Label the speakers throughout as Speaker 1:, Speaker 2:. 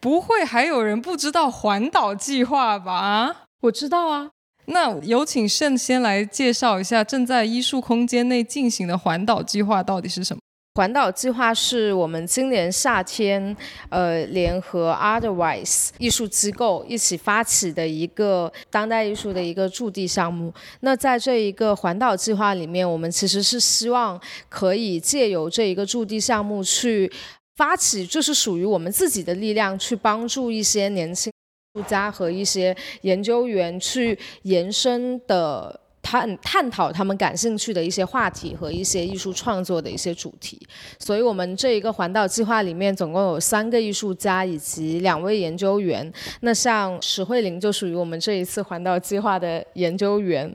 Speaker 1: 不会还有人不知道环岛计划吧？
Speaker 2: 我知道啊。
Speaker 1: 那有请盛先来介绍一下正在艺术空间内进行的环岛计划到底是什么？
Speaker 2: 环岛计划是我们今年夏天，呃，联合 Otherwise 艺术机构一起发起的一个当代艺术的一个驻地项目。那在这一个环岛计划里面，我们其实是希望可以借由这一个驻地项目去发起，就是属于我们自己的力量，去帮助一些年轻艺术家和一些研究员去延伸的。探探讨他们感兴趣的一些话题和一些艺术创作的一些主题，所以我们这一个环岛计划里面总共有三个艺术家以及两位研究员。那像史慧玲就属于我们这一次环岛计划的研究员。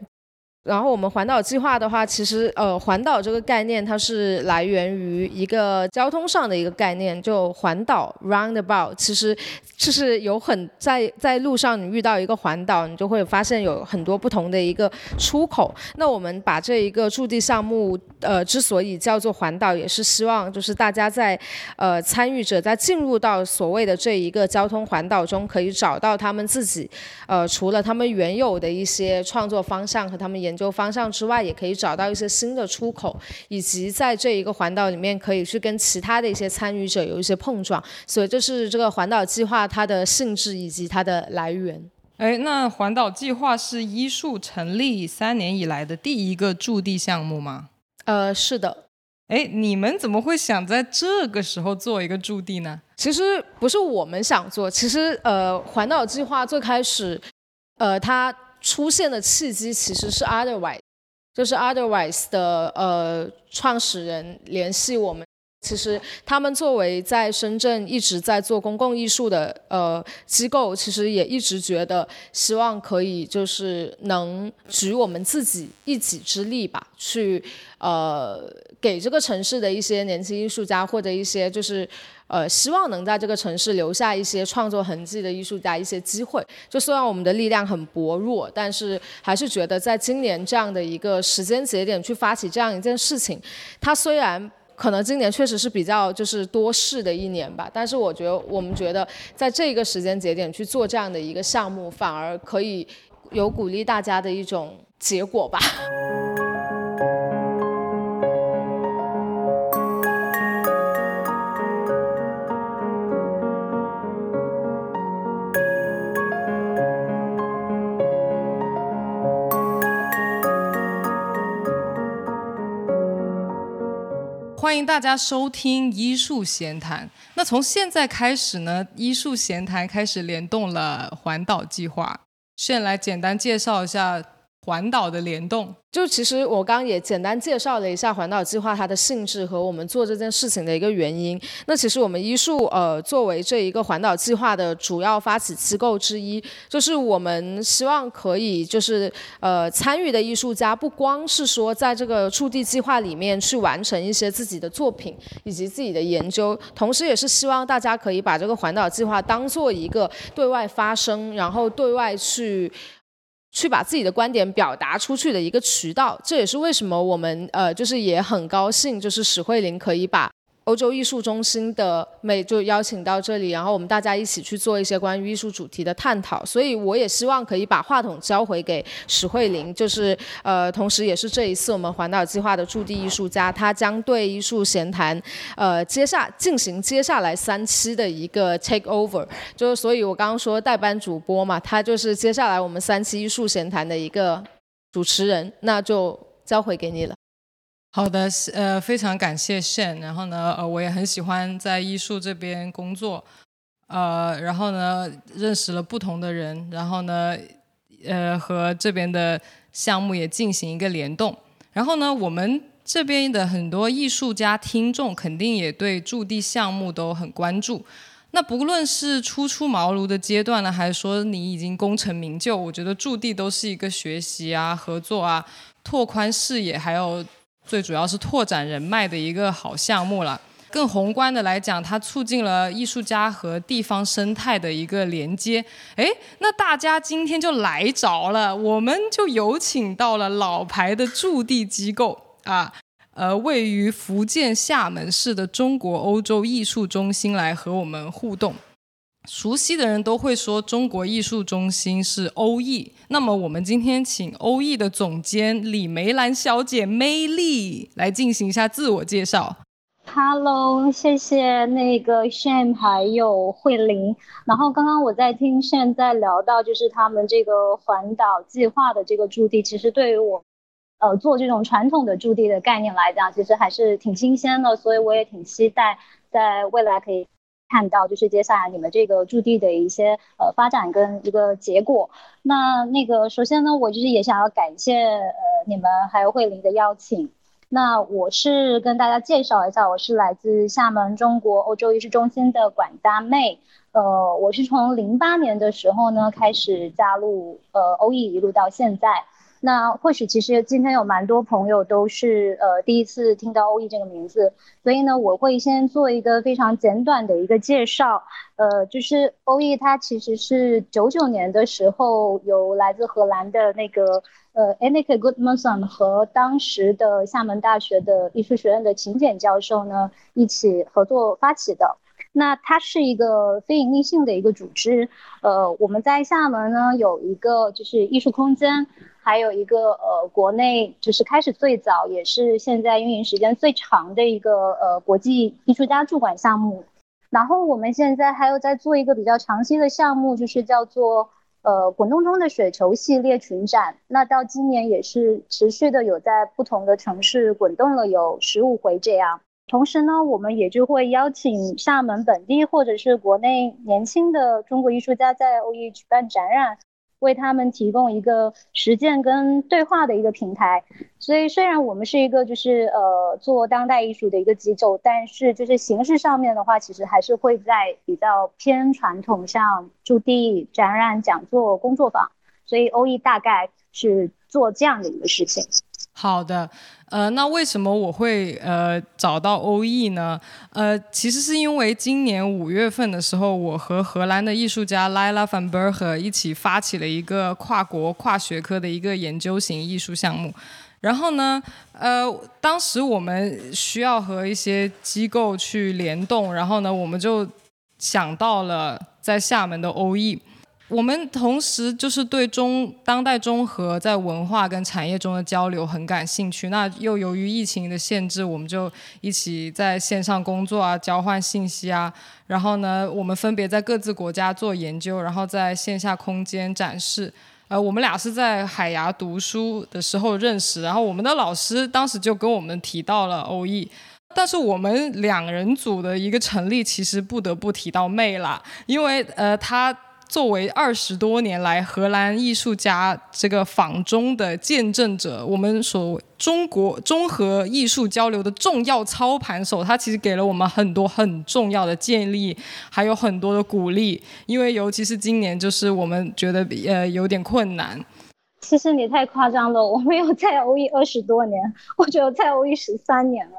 Speaker 2: 然后我们环岛计划的话，其实呃，环岛这个概念它是来源于一个交通上的一个概念，就环岛 （roundabout）。其实就是有很在在路上你遇到一个环岛，你就会发现有很多不同的一个出口。那我们把这一个驻地项目，呃，之所以叫做环岛，也是希望就是大家在呃参与者在进入到所谓的这一个交通环岛中，可以找到他们自己呃除了他们原有的一些创作方向和他们研研究方向之外，也可以找到一些新的出口，以及在这一个环岛里面，可以去跟其他的一些参与者有一些碰撞。所以这是这个环岛计划它的性质以及它的来源。
Speaker 1: 哎，那环岛计划是医术成立三年以来的第一个驻地项目吗？
Speaker 2: 呃，是的。
Speaker 1: 哎，你们怎么会想在这个时候做一个驻地呢？
Speaker 2: 其实不是我们想做，其实呃，环岛计划最开始，呃，它。出现的契机其实是 Otherwise，就是 Otherwise 的呃创始人联系我们。其实他们作为在深圳一直在做公共艺术的呃机构，其实也一直觉得希望可以就是能举我们自己一己之力吧，去呃给这个城市的一些年轻艺术家或者一些就是呃希望能在这个城市留下一些创作痕迹的艺术家一些机会。就虽然我们的力量很薄弱，但是还是觉得在今年这样的一个时间节点去发起这样一件事情，它虽然。可能今年确实是比较就是多事的一年吧，但是我觉得我们觉得在这个时间节点去做这样的一个项目，反而可以有鼓励大家的一种结果吧。
Speaker 1: 欢迎大家收听医术闲谈。那从现在开始呢，医术闲谈开始联动了环岛计划。先来简单介绍一下。环岛的联动，
Speaker 2: 就其实我刚刚也简单介绍了一下环岛计划它的性质和我们做这件事情的一个原因。那其实我们医术呃作为这一个环岛计划的主要发起机构之一，就是我们希望可以就是呃参与的艺术家不光是说在这个触地计划里面去完成一些自己的作品以及自己的研究，同时也是希望大家可以把这个环岛计划当做一个对外发声，然后对外去。去把自己的观点表达出去的一个渠道，这也是为什么我们呃，就是也很高兴，就是史慧玲可以把。欧洲艺术中心的美就邀请到这里，然后我们大家一起去做一些关于艺术主题的探讨。所以我也希望可以把话筒交回给史慧玲，就是呃，同时也是这一次我们环岛计划的驻地艺术家，他将对艺术闲谈呃接下进行接下来三期的一个 take over。就是所以我刚刚说代班主播嘛，他就是接下来我们三期艺术闲谈的一个主持人，那就交回给你了。
Speaker 1: 好的，呃，非常感谢 Shen。然后呢，呃，我也很喜欢在艺术这边工作，呃，然后呢，认识了不同的人，然后呢，呃，和这边的项目也进行一个联动。然后呢，我们这边的很多艺术家听众肯定也对驻地项目都很关注。那不论是初出茅庐的阶段呢，还是说你已经功成名就，我觉得驻地都是一个学习啊、合作啊、拓宽视野，还有。最主要是拓展人脉的一个好项目了。更宏观的来讲，它促进了艺术家和地方生态的一个连接。哎，那大家今天就来着了，我们就有请到了老牌的驻地机构啊，呃，位于福建厦门市的中国欧洲艺术中心来和我们互动。熟悉的人都会说中国艺术中心是欧艺。那么我们今天请欧艺的总监李梅兰小姐 May Lee 来进行一下自我介绍。
Speaker 3: Hello，谢谢那个 shan 还有慧玲。然后刚刚我在听 shan 在聊到，就是他们这个环岛计划的这个驻地，其实对于我，呃，做这种传统的驻地的概念来讲，其实还是挺新鲜的。所以我也挺期待在未来可以看到，就是接下来你们这个驻地的一些呃发展跟一个结果。那那个首先呢，我就是也想要感谢呃你们还有慧玲的邀请。那我是跟大家介绍一下，我是来自厦门中国欧洲艺术中心的管家妹。呃，我是从零八年的时候呢开始加入呃欧艺，一路到现在。那或许其实今天有蛮多朋友都是呃第一次听到欧艺这个名字，所以呢我会先做一个非常简短的一个介绍。呃，就是欧艺它其实是九九年的时候由来自荷兰的那个。呃 a n i k e Goodmanson 和当时的厦门大学的艺术学院的秦简教授呢一起合作发起的。那它是一个非营利性的一个组织。呃，我们在厦门呢有一个就是艺术空间，还有一个呃国内就是开始最早也是现在运营时间最长的一个呃国际艺术家驻馆项目。然后我们现在还有在做一个比较长期的项目，就是叫做。呃，滚动中的雪球系列群展，那到今年也是持续的有在不同的城市滚动了有十五回这样。同时呢，我们也就会邀请厦门本地或者是国内年轻的中国艺术家在欧艺举办展览。为他们提供一个实践跟对话的一个平台，所以虽然我们是一个就是呃做当代艺术的一个机构，但是就是形式上面的话，其实还是会在比较偏传统，像驻地、展览、讲座、工作坊，所以欧艺大概是做这样的一个事情。
Speaker 1: 好的，呃，那为什么我会呃找到欧艺呢？呃，其实是因为今年五月份的时候，我和荷兰的艺术家 Lila van b e r g 一起发起了一个跨国跨学科的一个研究型艺术项目。然后呢，呃，当时我们需要和一些机构去联动，然后呢，我们就想到了在厦门的欧艺。我们同时就是对中当代中和在文化跟产业中的交流很感兴趣。那又由于疫情的限制，我们就一起在线上工作啊，交换信息啊。然后呢，我们分别在各自国家做研究，然后在线下空间展示。呃，我们俩是在海牙读书的时候认识，然后我们的老师当时就跟我们提到了欧艺。但是我们两人组的一个成立，其实不得不提到妹啦，因为呃，她。作为二十多年来荷兰艺术家这个访中的见证者，我们所中国综合艺术交流的重要操盘手，他其实给了我们很多很重要的建议，还有很多的鼓励。因为尤其是今年，就是我们觉得呃有点困难。
Speaker 3: 其实你太夸张了，我没有在欧艺二十多年，我只有在欧艺十三年了。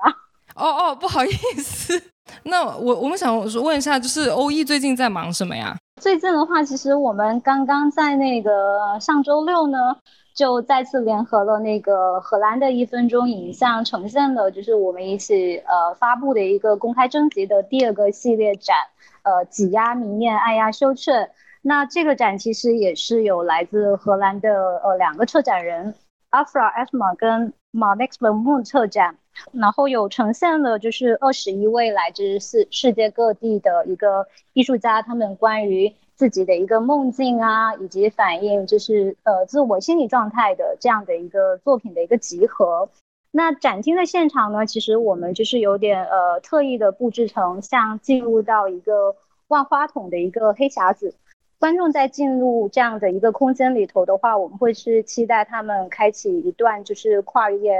Speaker 1: 哦哦，不好意思。那我我们想问一下，就是欧艺最近在忙什么呀？
Speaker 3: 最近的话，其实我们刚刚在那个上周六呢，就再次联合了那个荷兰的一分钟影像，呈现了就是我们一起呃发布的一个公开征集的第二个系列展，呃挤压明艳，爱压羞怯。那这个展其实也是有来自荷兰的呃两个策展人，Afra e s m a 跟 Max v e r m o n 策展。然后有呈现了就是二十一位来自世世界各地的一个艺术家，他们关于自己的一个梦境啊，以及反映就是呃自我心理状态的这样的一个作品的一个集合。那展厅的现场呢，其实我们就是有点呃特意的布置成像进入到一个万花筒的一个黑匣子。观众在进入这样的一个空间里头的话，我们会是期待他们开启一段就是跨越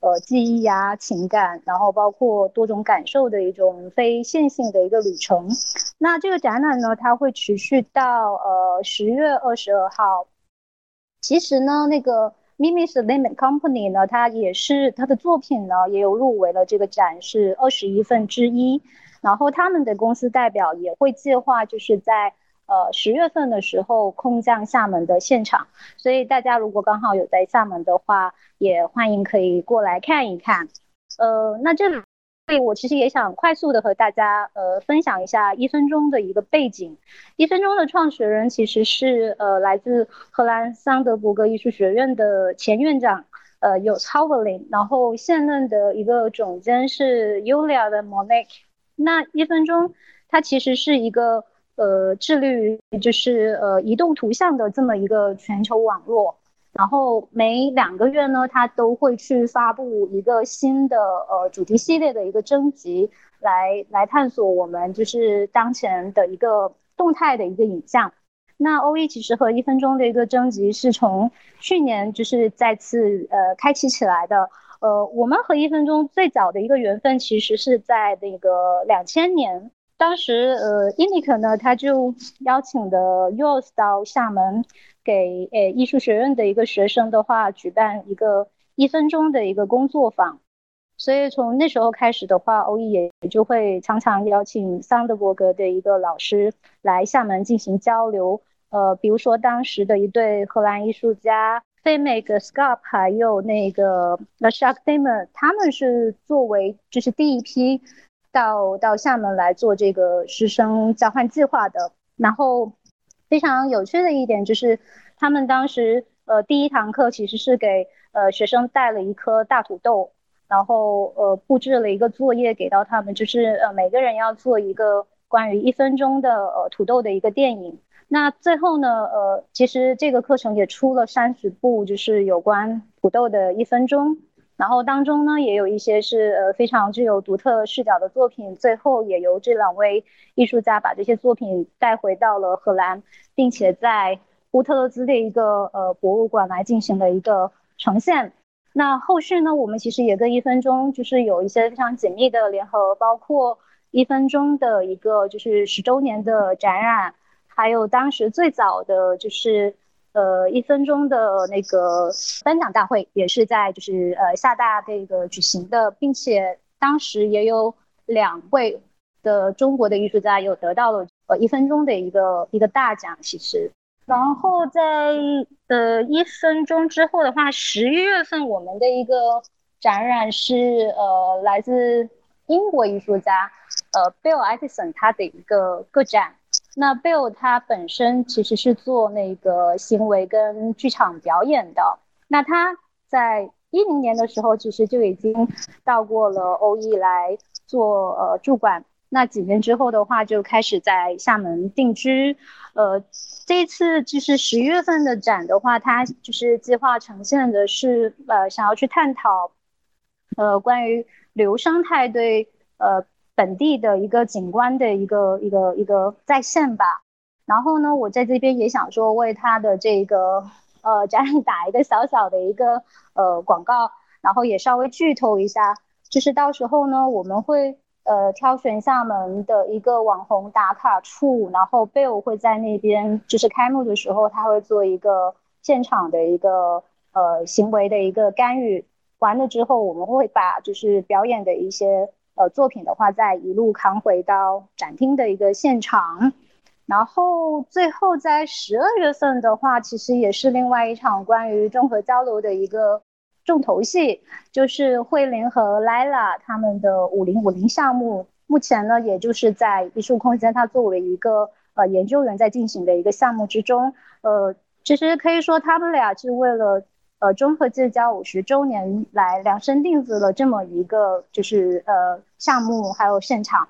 Speaker 3: 呃记忆啊、情感，然后包括多种感受的一种非线性的一个旅程。那这个展览呢，它会持续到呃十月二十二号。其实呢，那个 Mimi's Limit Company 呢，它也是它的作品呢，也有入围了这个展是二十一份之一。然后他们的公司代表也会计划就是在。呃，十月份的时候空降厦门的现场，所以大家如果刚好有在厦门的话，也欢迎可以过来看一看。呃，那这里我其实也想快速的和大家呃分享一下一分钟的一个背景。一分钟的创始人其实是呃来自荷兰桑德伯格艺术学院的前院长呃有 t o v e l i n 然后现任的一个总监是 Julia 的 Monique。那一分钟它其实是一个呃致力于就是呃移动图像的这么一个全球网络。然后每两个月呢，它都会去发布一个新的呃主题系列的一个征集，来来探索我们就是当前的一个动态的一个影像。那欧一其实和一分钟的一个征集是从去年就是再次呃开启起来的。呃，我们和一分钟最早的一个缘分其实是在那个两千年，当时呃 i n i k 呢他就邀请的 Yours 到厦门。给诶艺术学院的一个学生的话，举办一个一分钟的一个工作坊，所以从那时候开始的话，欧艺也就会常常邀请桑德伯格的一个老师来厦门进行交流。呃，比如说当时的一对荷兰艺术家 f e m a k Scarp 还有那个 The Shark d a m o n 他们是作为就是第一批到到厦门来做这个师生交换计划的，然后。非常有趣的一点就是，他们当时呃第一堂课其实是给呃学生带了一颗大土豆，然后呃布置了一个作业给到他们，就是呃每个人要做一个关于一分钟的呃土豆的一个电影。那最后呢呃其实这个课程也出了三十部，就是有关土豆的一分钟。然后当中呢，也有一些是呃非常具有独特视角的作品。最后也由这两位艺术家把这些作品带回到了荷兰，并且在乌特勒兹的一个呃博物馆来进行了一个呈现。那后续呢，我们其实也跟一分钟就是有一些非常紧密的联合，包括一分钟的一个就是十周年的展览，还有当时最早的就是。呃，一分钟的那个颁奖大会也是在就是呃厦大这个举行的，并且当时也有两位的中国的艺术家有得到了呃一分钟的一个一个大奖，其实。然后在呃一分钟之后的话，十一月份我们的一个展览是呃来自英国艺术家呃 Bill Edison 他的一个个展。那 Bill 他本身其实是做那个行为跟剧场表演的。那他在一零年的时候，其实就已经到过了欧艺来做呃驻馆。那几年之后的话，就开始在厦门定居。呃，这一次就是十月份的展的话，他就是计划呈现的是呃想要去探讨呃关于旅游生态对呃。本地的一个景观的一个一个一个再现吧，然后呢，我在这边也想说为他的这个呃展览打一个小小的一个呃广告，然后也稍微剧透一下，就是到时候呢，我们会呃挑选厦门的一个网红打卡处，然后 Bill 会在那边，就是开幕的时候他会做一个现场的一个呃行为的一个干预，完了之后我们会把就是表演的一些。呃，作品的话，再一路扛回到展厅的一个现场，然后最后在十二月份的话，其实也是另外一场关于综合交流的一个重头戏，就是慧琳和 Lila 他们的五零五零项目。目前呢，也就是在艺术空间，它作为一个呃研究员在进行的一个项目之中。呃，其实可以说他们俩是为了。呃，中和建交五十周年来量身定制了这么一个就是呃项目，还有现场。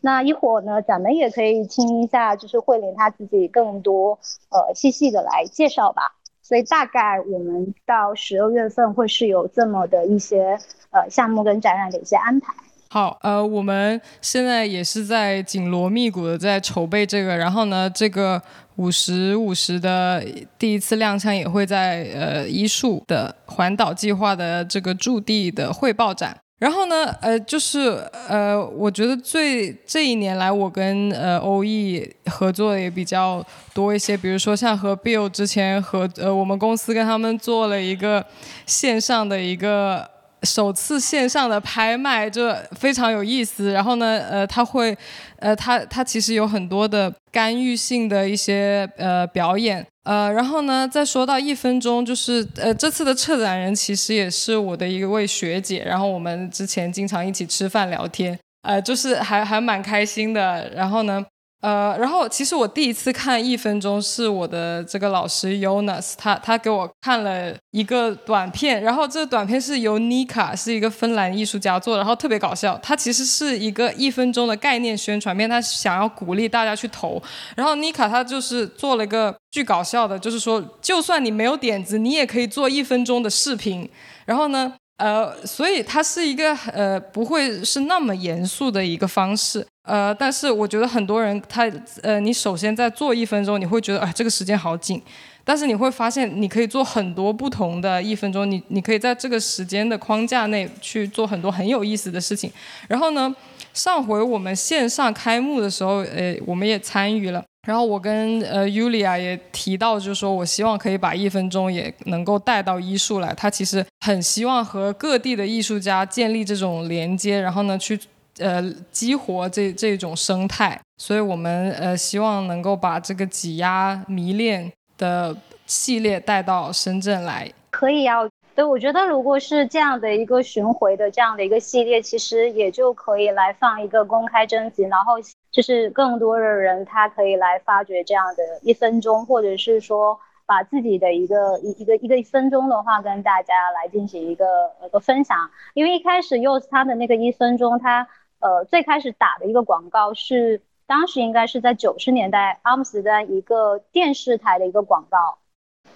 Speaker 3: 那一会儿呢，咱们也可以听一下，就是慧玲她自己更多呃细细的来介绍吧。所以大概我们到十二月份会是有这么的一些呃项目跟展览的一些安排。
Speaker 1: 好，呃，我们现在也是在紧锣密鼓的在筹备这个，然后呢，这个。五十五十的第一次亮相也会在呃一树的环岛计划的这个驻地的汇报展。然后呢，呃，就是呃，我觉得最这一年来，我跟呃欧艺合作也比较多一些。比如说像和 Bill 之前和呃我们公司跟他们做了一个线上的一个。首次线上的拍卖，就非常有意思。然后呢，呃，他会，呃，他他其实有很多的干预性的一些呃表演，呃，然后呢，再说到一分钟，就是呃，这次的策展人其实也是我的一位学姐，然后我们之前经常一起吃饭聊天，呃，就是还还蛮开心的。然后呢。呃，然后其实我第一次看一分钟是我的这个老师 Jonas，他他给我看了一个短片，然后这个短片是由 Nika 是一个芬兰艺术家做的，然后特别搞笑。他其实是一个一分钟的概念宣传片，他想要鼓励大家去投。然后 Nika 他就是做了一个巨搞笑的，就是说就算你没有点子，你也可以做一分钟的视频。然后呢？呃，所以它是一个呃不会是那么严肃的一个方式，呃，但是我觉得很多人他呃，你首先在做一分钟，你会觉得哎这个时间好紧，但是你会发现你可以做很多不同的一分钟，你你可以在这个时间的框架内去做很多很有意思的事情。然后呢，上回我们线上开幕的时候，呃，我们也参与了。然后我跟呃 Yulia 也提到，就是说我希望可以把一分钟也能够带到艺术来。他其实很希望和各地的艺术家建立这种连接，然后呢去呃激活这这种生态。所以我们呃希望能够把这个挤压迷恋的系列带到深圳来。
Speaker 3: 可以啊。对，我觉得如果是这样的一个巡回的这样的一个系列，其实也就可以来放一个公开征集，然后就是更多的人他可以来发掘这样的一分钟，或者是说把自己的一个一一个一个一分钟的话跟大家来进行一个一个分享。因为一开始 use 他的那个一分钟，他呃最开始打的一个广告是当时应该是在九十年代阿姆斯特丹一个电视台的一个广告。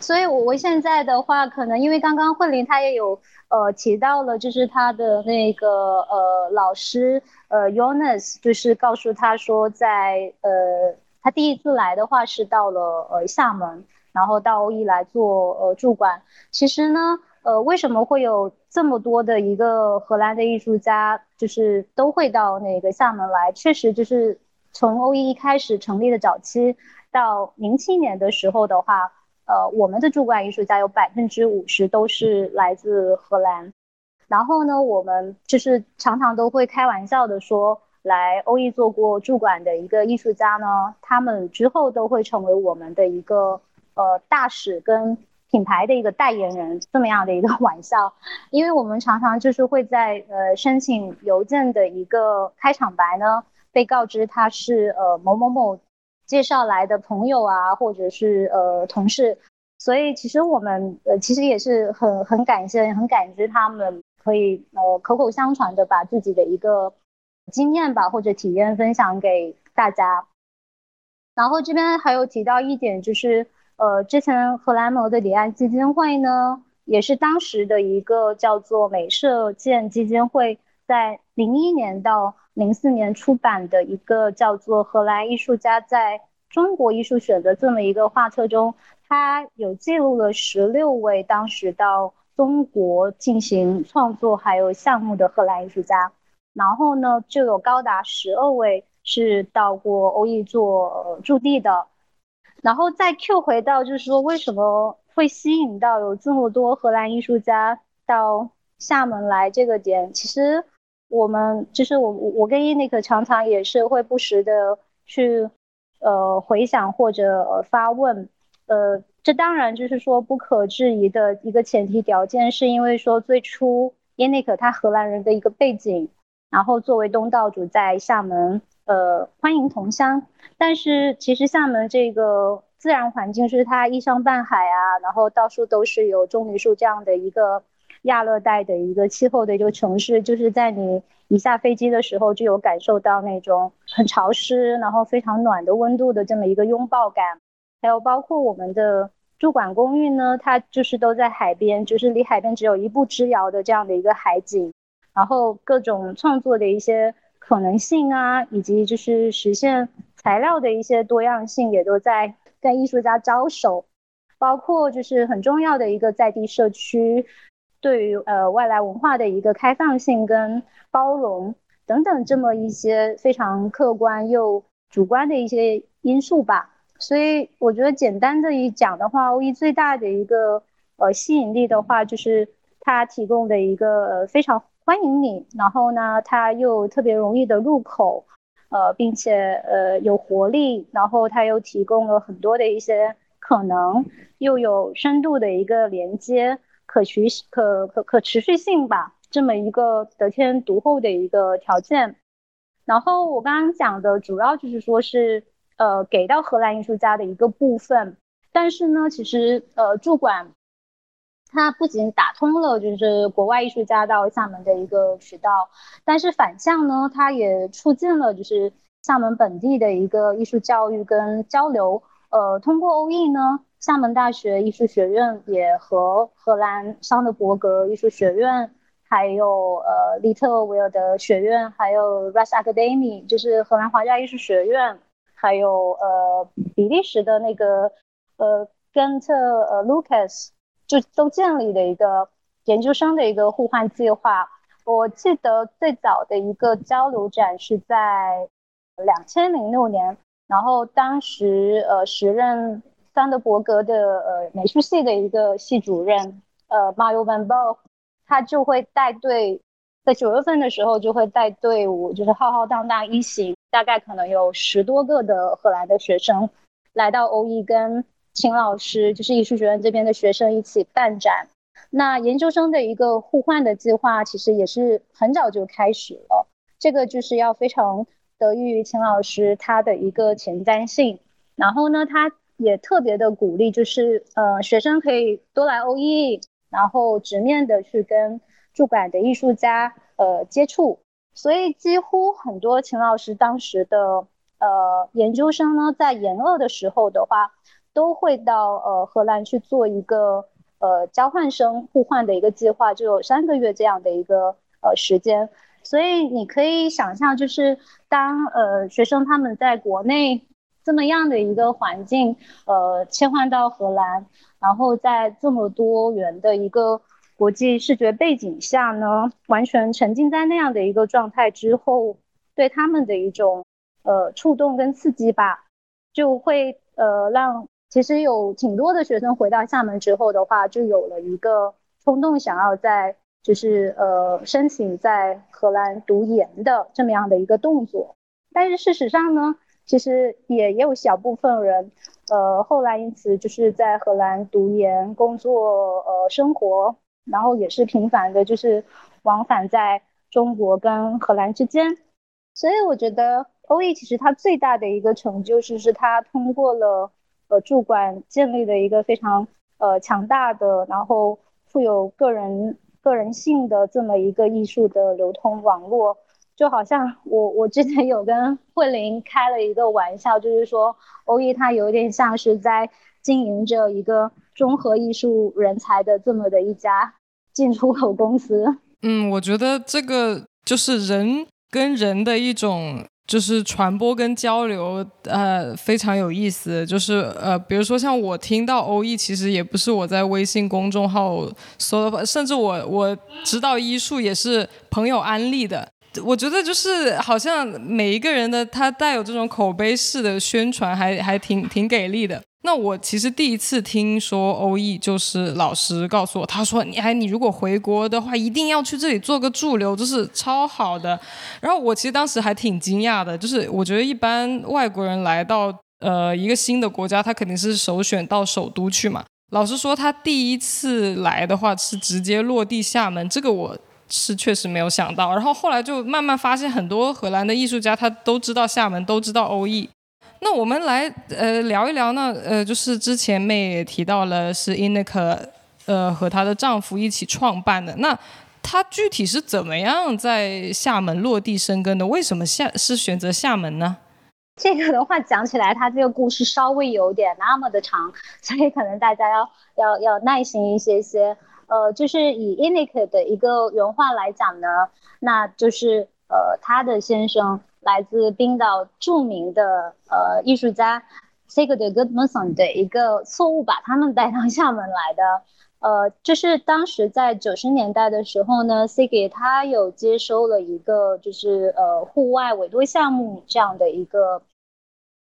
Speaker 3: 所以，我我现在的话，可能因为刚刚慧玲她也有呃提到了，就是她的那个呃老师呃 Jonas，就是告诉他说，在呃他第一次来的话是到了呃厦门，然后到欧一来做呃驻馆。其实呢，呃为什么会有这么多的一个荷兰的艺术家，就是都会到那个厦门来？确实就是从欧一一开始成立的早期到零七年的时候的话。呃，我们的驻馆艺术家有百分之五十都是来自荷兰，然后呢，我们就是常常都会开玩笑的说，来欧艺做过驻馆的一个艺术家呢，他们之后都会成为我们的一个呃大使跟品牌的一个代言人，这么样的一个玩笑，因为我们常常就是会在呃申请邮件的一个开场白呢，被告知他是呃某某某。介绍来的朋友啊，或者是呃同事，所以其实我们呃其实也是很很感谢、很感激他们可以呃口口相传的把自己的一个经验吧或者体验分享给大家。然后这边还有提到一点，就是呃之前荷兰摩的里安基金会呢，也是当时的一个叫做美社建基金会，在零一年到。零四年出版的一个叫做《荷兰艺术家在中国艺术选择》这么一个画册中，他有记录了十六位当时到中国进行创作还有项目的荷兰艺术家，然后呢，就有高达十二位是到过欧艺做驻地的，然后再 Q 回到就是说为什么会吸引到有这么多荷兰艺术家到厦门来这个点，其实。我们就是我我我跟伊尼克常常也是会不时的去呃回想或者发问，呃，这当然就是说不可质疑的一个前提条件，是因为说最初伊尼克他荷兰人的一个背景，然后作为东道主在厦门呃欢迎同乡，但是其实厦门这个自然环境是它依山傍海啊，然后到处都是有棕榈树这样的一个。亚热带的一个气候的一个城市，就是在你一下飞机的时候，就有感受到那种很潮湿，然后非常暖的温度的这么一个拥抱感。还有包括我们的驻馆公寓呢，它就是都在海边，就是离海边只有一步之遥的这样的一个海景。然后各种创作的一些可能性啊，以及就是实现材料的一些多样性，也都在跟艺术家招手。包括就是很重要的一个在地社区。对于呃外来文化的一个开放性跟包容等等这么一些非常客观又主观的一些因素吧，所以我觉得简单的一讲的话，欧一最大的一个呃吸引力的话，就是它提供的一个非常欢迎你，然后呢，它又特别容易的入口，呃，并且呃有活力，然后它又提供了很多的一些可能，又有深度的一个连接，可持可可可持续性吧，这么一个得天独厚的一个条件。然后我刚刚讲的主要就是说是呃给到荷兰艺术家的一个部分，但是呢，其实呃驻馆。它不仅打通了就是国外艺术家到厦门的一个渠道，但是反向呢，它也促进了就是厦门本地的一个艺术教育跟交流。呃，通过欧艺呢，厦门大学艺术学院也和荷兰桑德伯格艺术学院，还有呃利特维尔德学院，还有 Ras Academy，就是荷兰皇家艺术学院，还有呃比利时的那个呃根特呃 Lucas。就都建立的一个研究生的一个互换计划。我记得最早的一个交流展是在两千零六年，然后当时呃时任桑德伯格的呃美术系的一个系主任呃 Mario Van Bo，他就会带队，在九月份的时候就会带队伍，就是浩浩荡荡一行，大概可能有十多个的荷兰的学生来到欧艺跟。秦老师就是艺术学院这边的学生一起办展，那研究生的一个互换的计划其实也是很早就开始了。这个就是要非常得益于秦老师他的一个前瞻性，然后呢，他也特别的鼓励，就是呃学生可以多来欧艺，然后直面的去跟驻馆的艺术家呃接触，所以几乎很多秦老师当时的呃研究生呢，在研二的时候的话。都会到呃荷兰去做一个呃交换生互换的一个计划，就有三个月这样的一个呃时间，所以你可以想象，就是当呃学生他们在国内这么样的一个环境，呃切换到荷兰，然后在这么多元的一个国际视觉背景下呢，完全沉浸在那样的一个状态之后，对他们的一种呃触动跟刺激吧，就会呃让。其实有挺多的学生回到厦门之后的话，就有了一个冲动，想要在就是呃申请在荷兰读研的这么样的一个动作。但是事实上呢，其实也也有小部分人，呃后来因此就是在荷兰读研、工作、呃生活，然后也是频繁的，就是往返在中国跟荷兰之间。所以我觉得欧艺其实它最大的一个成就，是是它通过了。呃，驻馆建立的一个非常呃强大的，然后富有个人个人性的这么一个艺术的流通网络，就好像我我之前有跟慧玲开了一个玩笑，就是说欧艺它有点像是在经营着一个综合艺术人才的这么的一家进出口公司。
Speaker 1: 嗯，我觉得这个就是人跟人的一种。就是传播跟交流，呃，非常有意思。就是呃，比如说像我听到欧艺，其实也不是我在微信公众号搜的，甚至我我知道医术也是朋友安利的。我觉得就是好像每一个人的他带有这种口碑式的宣传，还还挺挺给力的。那我其实第一次听说欧艺，就是老师告诉我，他说你哎，你如果回国的话，一定要去这里做个驻留，就是超好的。然后我其实当时还挺惊讶的，就是我觉得一般外国人来到呃一个新的国家，他肯定是首选到首都去嘛。老师说他第一次来的话是直接落地厦门，这个我是确实没有想到。然后后来就慢慢发现，很多荷兰的艺术家他都知道厦门，都知道欧艺。那我们来呃聊一聊呢，呃，就是之前妹也提到了是 Inika，呃，和她的丈夫一起创办的。那她具体是怎么样在厦门落地生根的？为什么厦是选择厦门呢？
Speaker 3: 这个的话讲起来，它这个故事稍微有点那么的长，所以可能大家要要要耐心一些些。呃，就是以 Inika 的一个原话来讲呢，那就是呃，他的先生。来自冰岛著名的呃艺术家 Sigurd Gudmundsson 的一个错误，把他们带到厦门来的。呃，就是当时在九十年代的时候呢，Sigurd 他有接收了一个就是呃户外委托项目这样的一个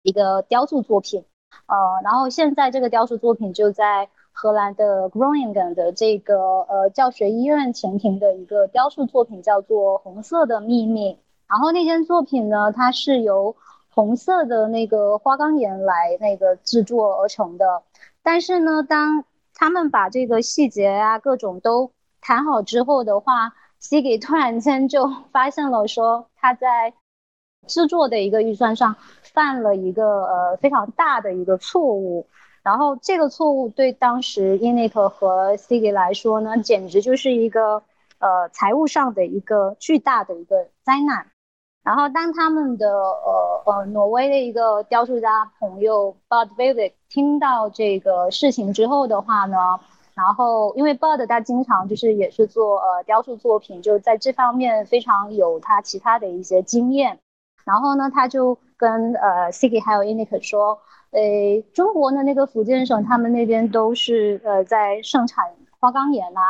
Speaker 3: 一个雕塑作品，呃，然后现在这个雕塑作品就在荷兰的 Groningen 的这个呃教学医院前庭的一个雕塑作品，叫做《红色的秘密》。然后那件作品呢，它是由红色的那个花岗岩来那个制作而成的。但是呢，当他们把这个细节啊各种都谈好之后的话，C 给突然间就 发现了说他在制作的一个预算上犯了一个呃非常大的一个错误。然后这个错误对当时 i n i k 和 s i g i 来说呢，简直就是一个呃财务上的一个巨大的一个灾难。然后当他们的呃呃挪威的一个雕塑家朋友 Bud Vivic 听到这个事情之后的话呢，然后因为 Bud 他经常就是也是做呃雕塑作品，就在这方面非常有他其他的一些经验。然后呢，他就跟呃 s i g i 还有 i n i k 说。诶，中国的那个福建省，他们那边都是呃在盛产花岗岩呐，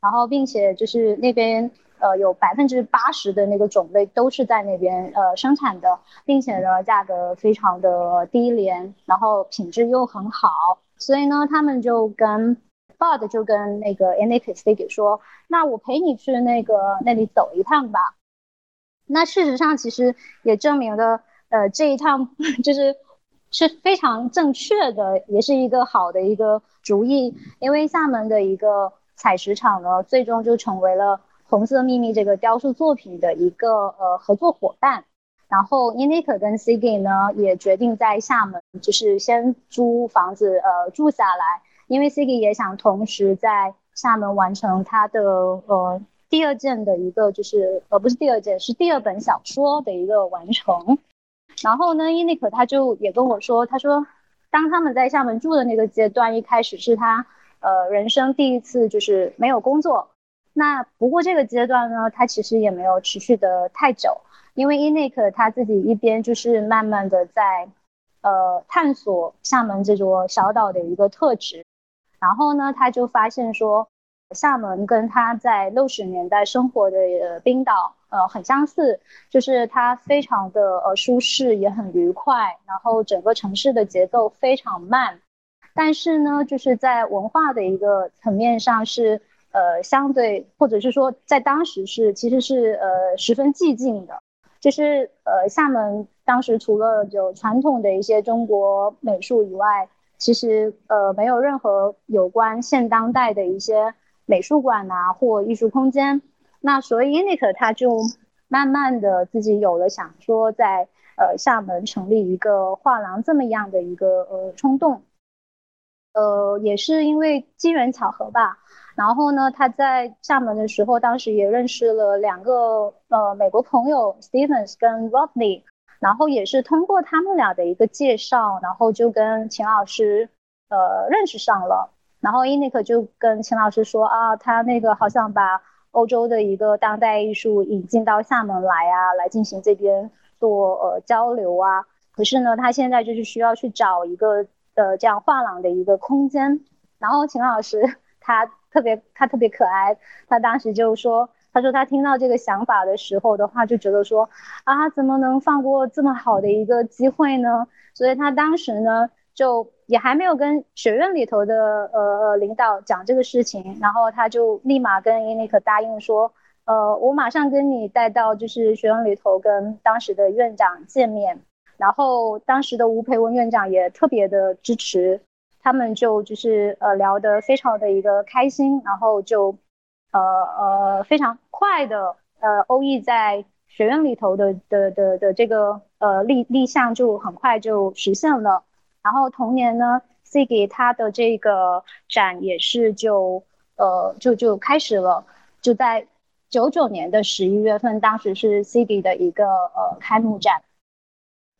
Speaker 3: 然后并且就是那边呃有百分之八十的那个种类都是在那边呃生产的，并且呢价格非常的低廉，然后品质又很好，所以呢他们就跟 Bud 就跟那个 a n i k s t i 说，那我陪你去那个那里走一趟吧。那事实上其实也证明了呃这一趟 就是。是非常正确的，也是一个好的一个主意。因为厦门的一个采石场呢，最终就成为了《红色秘密》这个雕塑作品的一个呃合作伙伴。然后 i n i k 跟 Sigi 呢，也决定在厦门就是先租房子呃住下来，因为 Sigi 也想同时在厦门完成他的呃第二件的一个就是呃不是第二件，是第二本小说的一个完成。然后呢，伊尼克他就也跟我说，他说，当他们在厦门住的那个阶段，一开始是他呃人生第一次就是没有工作。那不过这个阶段呢，他其实也没有持续的太久，因为伊尼克他自己一边就是慢慢的在呃探索厦门这座小岛的一个特质，然后呢，他就发现说。厦门跟他在六十年代生活的冰岛，呃，很相似，就是它非常的呃舒适，也很愉快，然后整个城市的节奏非常慢，但是呢，就是在文化的一个层面上是呃相对，或者是说在当时是其实是呃十分寂静的，就是呃厦门当时除了有传统的一些中国美术以外，其实呃没有任何有关现当代的一些。美术馆呐，或艺术空间，那所以 n i k 他就慢慢的自己有了想说在呃厦门成立一个画廊这么样的一个呃冲动，呃也是因为机缘巧合吧。然后呢，他在厦门的时候，当时也认识了两个呃美国朋友 Stevens 跟 Rodney，然后也是通过他们俩的一个介绍，然后就跟秦老师呃认识上了。然后伊尼克就跟秦老师说啊，他那个好想把欧洲的一个当代艺术引进到厦门来啊，来进行这边做呃交流啊。可是呢，他现在就是需要去找一个呃这样画廊的一个空间。然后秦老师 他特别他特别可爱，他当时就说，他说他听到这个想法的时候的话，就觉得说啊，怎么能放过这么好的一个机会呢？所以他当时呢就。也还没有跟学院里头的呃领导讲这个事情，然后他就立马跟伊尼克答应说，呃，我马上跟你带到就是学院里头跟当时的院长见面，然后当时的吴培文院长也特别的支持，他们就就是呃聊得非常的一个开心，然后就呃呃非常快的呃欧艺在学院里头的的的的这个呃立立项就很快就实现了。然后同年呢，Sigi 他的这个展也是就呃就就开始了，就在九九年的十一月份，当时是 Sigi 的一个呃开幕展。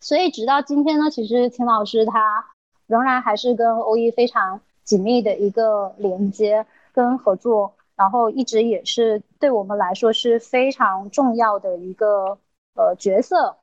Speaker 3: 所以直到今天呢，其实秦老师他仍然还是跟欧一非常紧密的一个连接跟合作，然后一直也是对我们来说是非常重要的一个呃角色。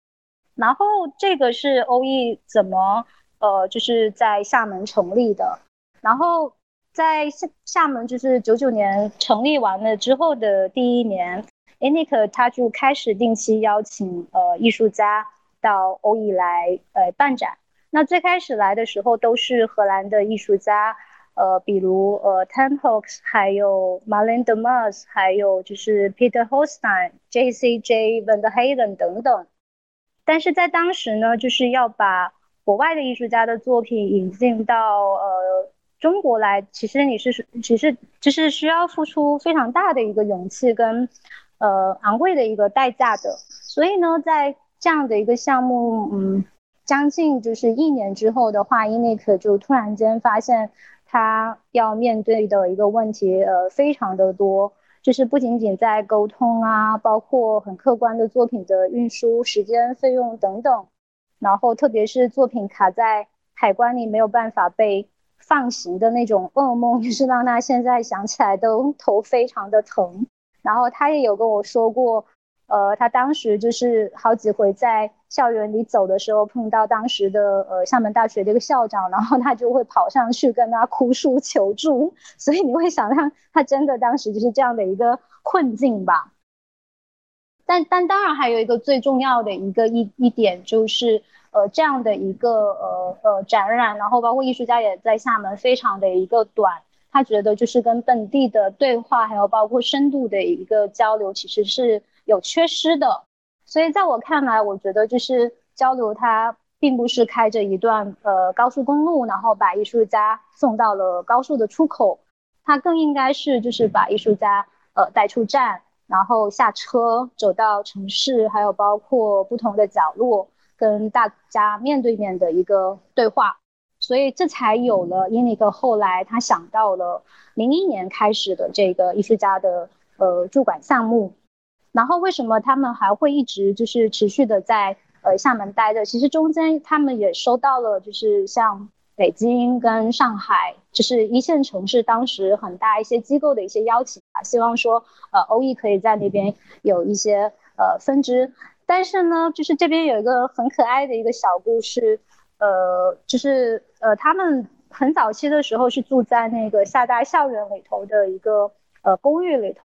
Speaker 3: 然后这个是欧一怎么？呃，就是在厦门成立的，然后在厦厦门就是九九年成立完了之后的第一年 a n i k 他就开始定期邀请呃艺术家到欧艺来呃办展。那最开始来的时候都是荷兰的艺术家，呃，比如呃 ten hoax 还有 Marlene de Mars，还有就是 Peter Holstein、J.C.J. Van der Haven 等等。但是在当时呢，就是要把国外的艺术家的作品引进到呃中国来，其实你是其实就是需要付出非常大的一个勇气跟呃昂贵的一个代价的。所以呢，在这样的一个项目，嗯，将近就是一年之后的话 i n i k 就突然间发现。他要面对的一个问题，呃，非常的多，就是不仅仅在沟通啊，包括很客观的作品的运输时间、费用等等，然后特别是作品卡在海关里没有办法被放行的那种噩梦，就是让他现在想起来都头非常的疼。然后他也有跟我说过。呃，他当时就是好几回在校园里走的时候，碰到当时的呃厦门大学的一个校长，然后他就会跑上去跟他哭诉求助，所以你会想象他真的当时就是这样的一个困境吧。但但当然还有一个最重要的一个一一点就是，呃，这样的一个呃呃展览，然后包括艺术家也在厦门非常的一个短，他觉得就是跟本地的对话，还有包括深度的一个交流，其实是。有缺失的，所以在我看来，我觉得就是交流，它并不是开着一段呃高速公路，然后把艺术家送到了高速的出口，它更应该是就是把艺术家呃带出站，然后下车走到城市，还有包括不同的角落，跟大家面对面的一个对话，所以这才有了因尼克后来他想到了零一年开始的这个艺术家的呃驻馆项目。然后为什么他们还会一直就是持续的在呃厦门待着？其实中间他们也收到了就是像北京跟上海，就是一线城市当时很大一些机构的一些邀请啊，希望说呃欧艺可以在那边有一些呃分支。但是呢，就是这边有一个很可爱的一个小故事，呃，就是呃他们很早期的时候是住在那个厦大校园里头的一个呃公寓里头。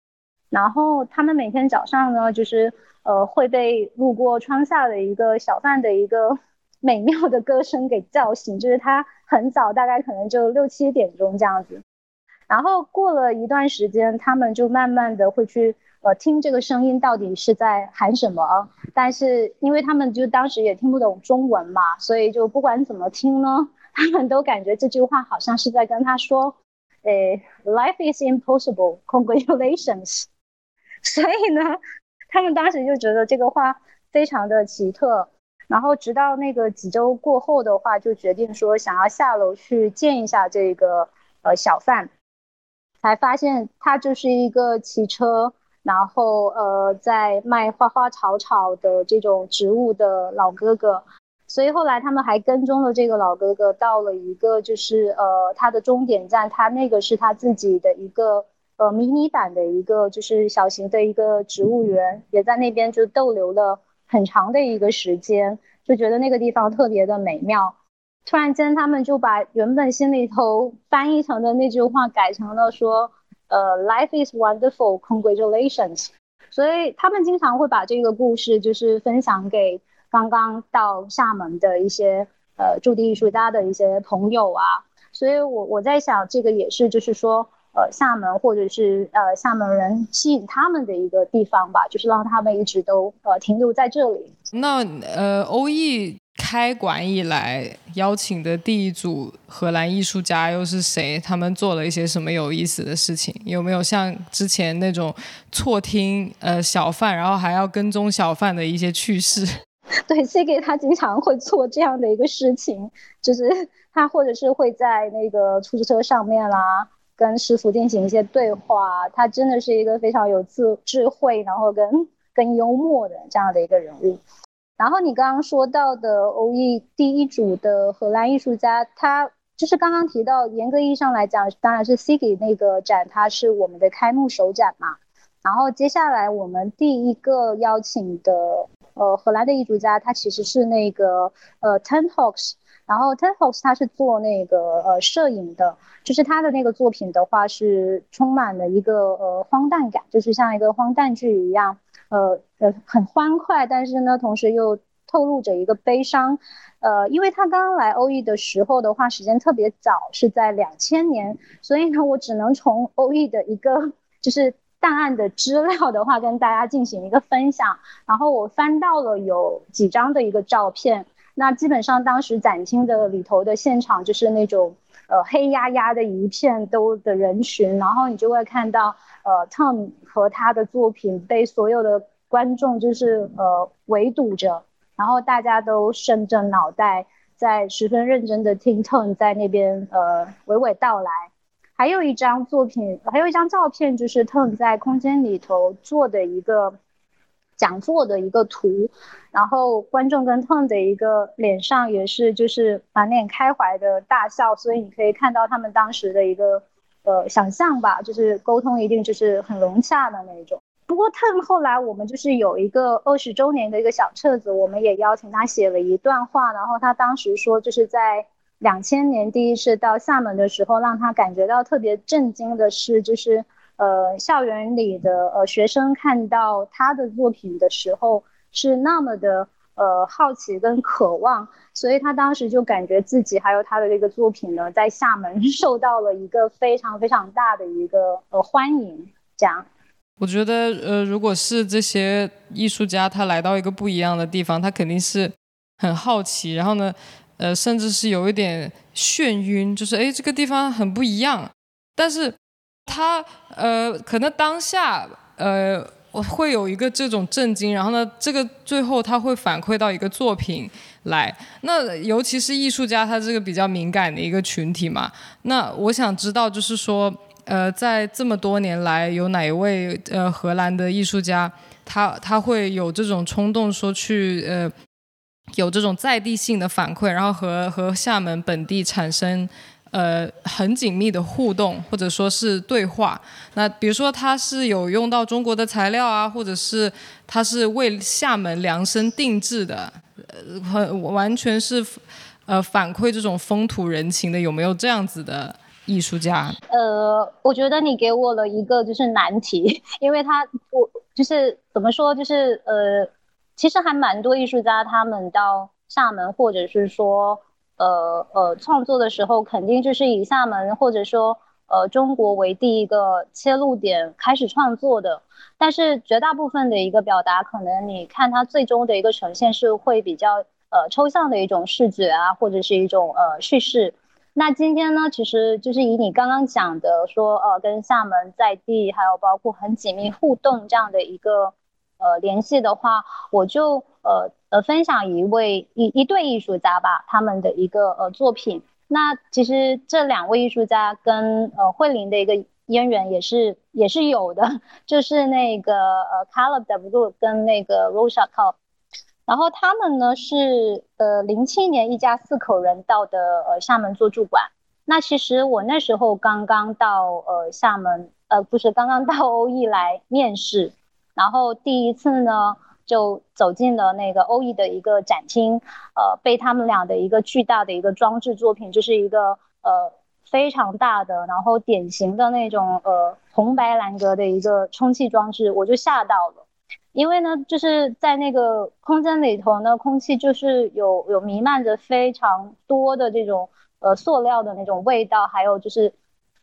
Speaker 3: 然后他们每天早上呢，就是呃会被路过窗下的一个小贩的一个美妙的歌声给叫醒，就是他很早，大概可能就六七点钟这样子。然后过了一段时间，他们就慢慢的会去呃听这个声音到底是在喊什么。但是因为他们就当时也听不懂中文嘛，所以就不管怎么听呢，他们都感觉这句话好像是在跟他说，诶，Life is impossible, congratulations。所以呢，他们当时就觉得这个话非常的奇特，然后直到那个几周过后的话，就决定说想要下楼去见一下这个呃小贩，才发现他就是一个骑车，然后呃在卖花花草草的这种植物的老哥哥，所以后来他们还跟踪了这个老哥哥到了一个就是呃他的终点站，他那个是他自己的一个。呃，迷你版的一个就是小型的一个植物园，也在那边就逗留了很长的一个时间，就觉得那个地方特别的美妙。突然间，他们就把原本心里头翻译成的那句话改成了说：“呃，Life is wonderful, congratulations。”所以他们经常会把这个故事就是分享给刚刚到厦门的一些呃驻地艺术家的一些朋友啊。所以我我在想，这个也是就是说。呃，厦门或者是呃厦门人吸引他们的一个地方吧，就是让他们一直都呃停留在这里。
Speaker 1: 那呃，欧艺开馆以来邀请的第一组荷兰艺术家又是谁？他们做了一些什么有意思的事情？有没有像之前那种错听呃小贩，然后还要跟踪小贩的一些趣事？
Speaker 3: 对，C K 他经常会做这样的一个事情，就是他或者是会在那个出租车上面啦。跟师傅进行一些对话，他真的是一个非常有智智慧，然后跟跟幽默的这样的一个人物。然后你刚刚说到的欧艺第一组的荷兰艺术家，他就是刚刚提到，严格意义上来讲，当然是 c i g i 那个展，它是我们的开幕首展嘛。然后接下来我们第一个邀请的呃荷兰的艺术家，他其实是那个呃 Ten Hawks。然后 Ten h o s 他是做那个呃摄影的，就是他的那个作品的话是充满了一个呃荒诞感，就是像一个荒诞剧一样，呃呃很欢快，但是呢同时又透露着一个悲伤。呃，因为他刚刚来欧艺的时候的话，时间特别早，是在两千年，所以呢，我只能从欧艺的一个就是档案的资料的话，跟大家进行一个分享。然后我翻到了有几张的一个照片，那基本上当时展厅的里头的现场就是那种呃黑压压的一片都的人群，然后你就会看到呃 Tom 和他的作品被所有的观众就是呃围堵着。然后大家都伸着脑袋，在十分认真的听 Tom 在那边呃娓娓道来。还有一张作品，还有一张照片，就是 Tom 在空间里头做的一个讲座的一个图。然后观众跟 Tone 的一个脸上也是就是满脸开怀的大笑，所以你可以看到他们当时的一个呃想象吧，就是沟通一定就是很融洽的那种。不过，Tom 后来我们就是有一个二十周年的一个小册子，我们也邀请他写了一段话。然后他当时说，就是在两千年第一次到厦门的时候，让他感觉到特别震惊的是，就是呃校园里的呃学生看到他的作品的时候是那么的呃好奇跟渴望，所以他当时就感觉自己还有他的这个作品呢，在厦门 受到了一个非常非常大的一个呃欢迎，这样。
Speaker 1: 我觉得，呃，如果是这些艺术家，他来到一个不一样的地方，他肯定是很好奇，然后呢，呃，甚至是有一点眩晕，就是哎，这个地方很不一样。但是他，呃，可能当下，呃，我会有一个这种震惊，然后呢，这个最后他会反馈到一个作品来。那尤其是艺术家，他这个比较敏感的一个群体嘛。那我想知道，就是说。呃，在这么多年来，有哪一位呃荷兰的艺术家，他他会有这种冲动，说去呃有这种在地性的反馈，然后和和厦门本地产生呃很紧密的互动，或者说是对话。那比如说他是有用到中国的材料啊，或者是他是为厦门量身定制的，呃，很完全是呃反馈这种风土人情的，有没有这样子的？艺术家，
Speaker 3: 呃，我觉得你给我了一个就是难题，因为他我就是怎么说，就是呃，其实还蛮多艺术家他们到厦门或者是说呃呃创作的时候，肯定就是以厦门或者说呃中国为第一个切入点开始创作的，但是绝大部分的一个表达，可能你看它最终的一个呈现是会比较呃抽象的一种视觉啊，或者是一种呃叙事。那今天呢，其实就是以你刚刚讲的说，呃，跟厦门在地还有包括很紧密互动这样的一个呃联系的话，我就呃呃分享一位一一对艺术家吧，他们的一个呃作品。那其实这两位艺术家跟呃慧玲的一个渊源也是也是有的，就是那个呃 Caleb W 跟那个 Rosa Cobb。然后他们呢是呃零七年一家四口人到的呃厦门做驻馆。那其实我那时候刚刚到呃厦门，呃不是刚刚到 欧艺来面试，然后第一次呢就走进了那个欧艺的一个展厅，呃被他们俩的一个巨大的一个装置作品，就是一个呃非常大的，然后典型的那种呃红白蓝格的一个充气装置，我就吓到了。因为呢，就是在那个空间里头呢，空气就是有有弥漫着非常多的这种呃塑料的那种味道，还有就是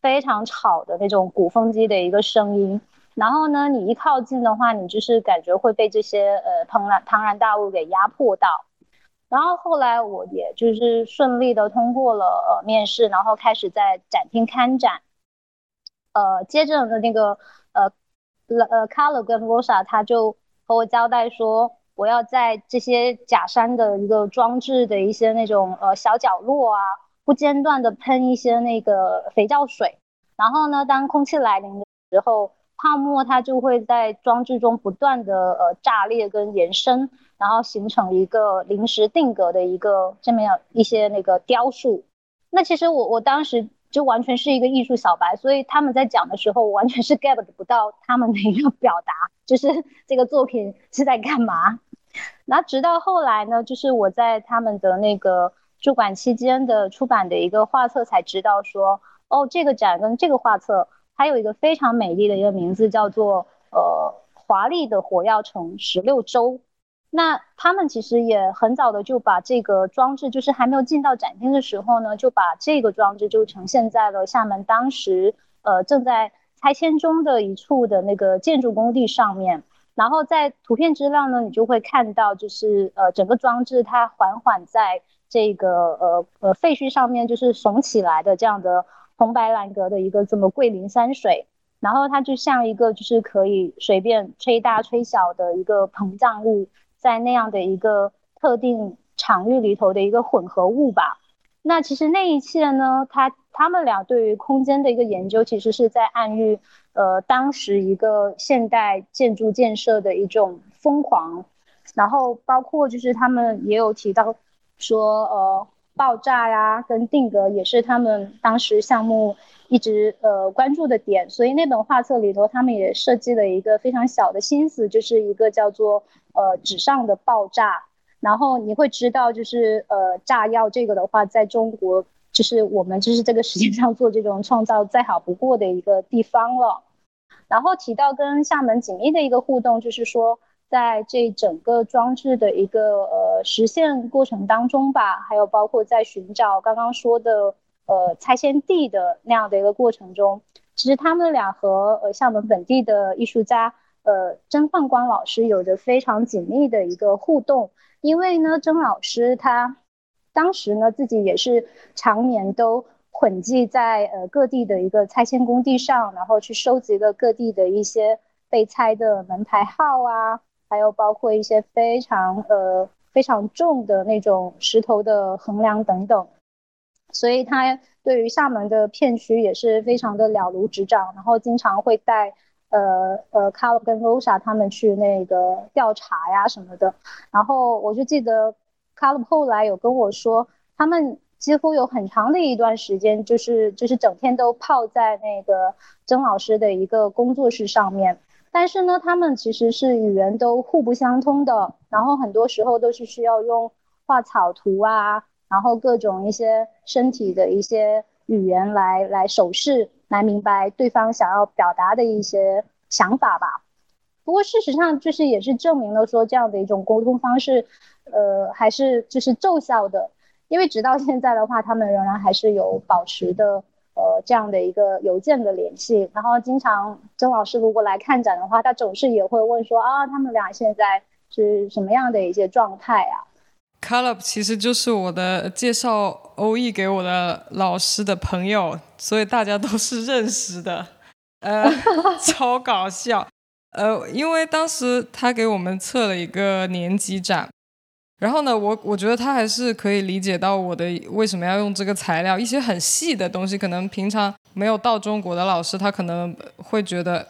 Speaker 3: 非常吵的那种鼓风机的一个声音。然后呢，你一靠近的话，你就是感觉会被这些呃庞然庞然大物给压迫到。然后后来我也就是顺利的通过了呃面试，然后开始在展厅看展。呃，接着的那个呃呃 Color 跟 Rosa 他就。和我交代说，我要在这些假山的一个装置的一些那种呃小角落啊，不间断的喷一些那个肥皂水，然后呢，当空气来临的时候，泡沫它就会在装置中不断的呃炸裂跟延伸，然后形成一个临时定格的一个这么样一些那个雕塑。那其实我我当时。就完全是一个艺术小白，所以他们在讲的时候我，完全是 get 不到他们的一个表达，就是这个作品是在干嘛。那直到后来呢，就是我在他们的那个驻馆期间的出版的一个画册才知道说，哦，这个展跟这个画册还有一个非常美丽的一个名字，叫做呃华丽的火药城十六周。那他们其实也很早的就把这个装置，就是还没有进到展厅的时候呢，就把这个装置就呈现在了厦门当时呃正在拆迁中的一处的那个建筑工地上面。然后在图片资料呢，你就会看到，就是呃整个装置它缓缓在这个呃呃废墟上面就是耸起来的这样的红白蓝格的一个这么桂林山水。然后它就像一个就是可以随便吹大吹小的一个膨胀物。在那样的一个特定场域里头的一个混合物吧，那其实那一切呢，他他们俩对于空间的一个研究，其实是在暗喻，呃，当时一个现代建筑建设的一种疯狂，然后包括就是他们也有提到说，呃，爆炸呀跟定格也是他们当时项目。一直呃关注的点，所以那本画册里头，他们也设计了一个非常小的心思，就是一个叫做呃纸上的爆炸。然后你会知道，就是呃炸药这个的话，在中国就是我们就是这个世界上做这种创造再好不过的一个地方了。然后提到跟厦门紧密的一个互动，就是说在这整个装置的一个呃实现过程当中吧，还有包括在寻找刚刚说的。呃，拆迁地的那样的一个过程中，其实他们俩和呃厦门本地的艺术家呃曾焕光老师有着非常紧密的一个互动。因为呢，曾老师他当时呢自己也是常年都混迹在呃各地的一个拆迁工地上，然后去收集了各地的一些被拆的门牌号啊，还有包括一些非常呃非常重的那种石头的横梁等等。所以他对于厦门的片区也是非常的了如指掌，然后经常会带呃呃卡 a 跟 Rosa 他们去那个调查呀什么的。然后我就记得卡 a 后来有跟我说，他们几乎有很长的一段时间，就是就是整天都泡在那个曾老师的一个工作室上面。但是呢，他们其实是语言都互不相通的，然后很多时候都是需要用画草图啊。然后各种一些身体的一些语言来来手势来明白对方想要表达的一些想法吧。不过事实上就是也是证明了说这样的一种沟通方式，呃，还是就是奏效的。因为直到现在的话，他们仍然还是有保持的呃这样的一个邮件的联系。然后经常曾老师如果来看展的话，他总是也会问说啊，他们俩现在是什么样的一些状态啊
Speaker 1: ？c o l u b 其实就是我的介绍欧艺给我的老师的朋友，所以大家都是认识的，呃，超搞笑，呃，因为当时他给我们测了一个年级展，然后呢，我我觉得他还是可以理解到我的为什么要用这个材料，一些很细的东西，可能平常没有到中国的老师，他可能会觉得，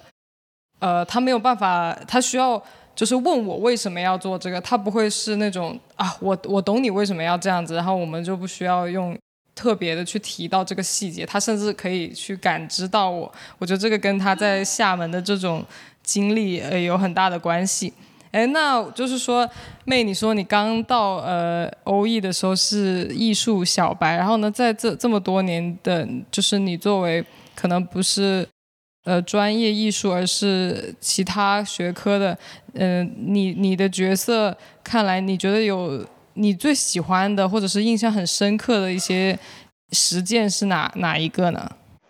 Speaker 1: 呃，他没有办法，他需要。就是问我为什么要做这个，他不会是那种啊，我我懂你为什么要这样子，然后我们就不需要用特别的去提到这个细节，他甚至可以去感知到我。我觉得这个跟他在厦门的这种经历呃有很大的关系。哎，那就是说，妹，你说你刚到呃欧艺的时候是艺术小白，然后呢，在这这么多年的，就是你作为可能不是。呃，专业艺术，而是其他学科的。嗯，你你的角色，看来你觉得有你最喜欢的，或者是印象很深刻的一些实践是哪哪一个呢？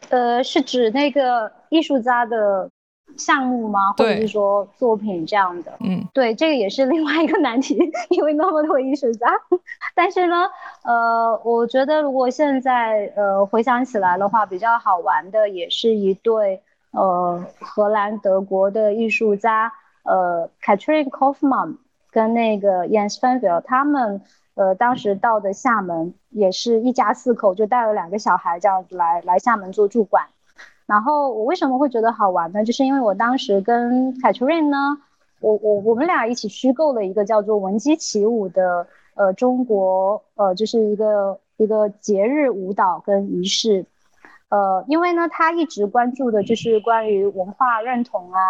Speaker 3: 呃，是指那个艺术家的项目吗？或者是说作品这样的？
Speaker 1: 嗯，
Speaker 3: 对，这个也是另外一个难题，因为那么多艺术家。但是呢，呃，我觉得如果现在呃回想起来的话，比较好玩的也是一对。呃，荷兰、德国的艺术家，呃，Katrin Kaufmann 跟那个 Jens van Vel，他们呃当时到的厦门，也是一家四口，就带了两个小孩这样子来来厦门做驻馆。然后我为什么会觉得好玩呢？就是因为我当时跟凯秋瑞呢，我我我们俩一起虚构了一个叫做“闻鸡起舞”的呃中国呃就是一个一个节日舞蹈跟仪式。呃，因为呢，他一直关注的就是关于文化认同啊，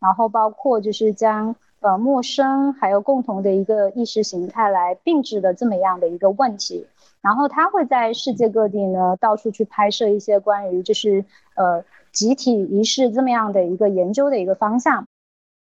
Speaker 3: 然后包括就是将呃陌生还有共同的一个意识形态来并置的这么样的一个问题，然后他会在世界各地呢到处去拍摄一些关于就是呃集体仪式这么样的一个研究的一个方向，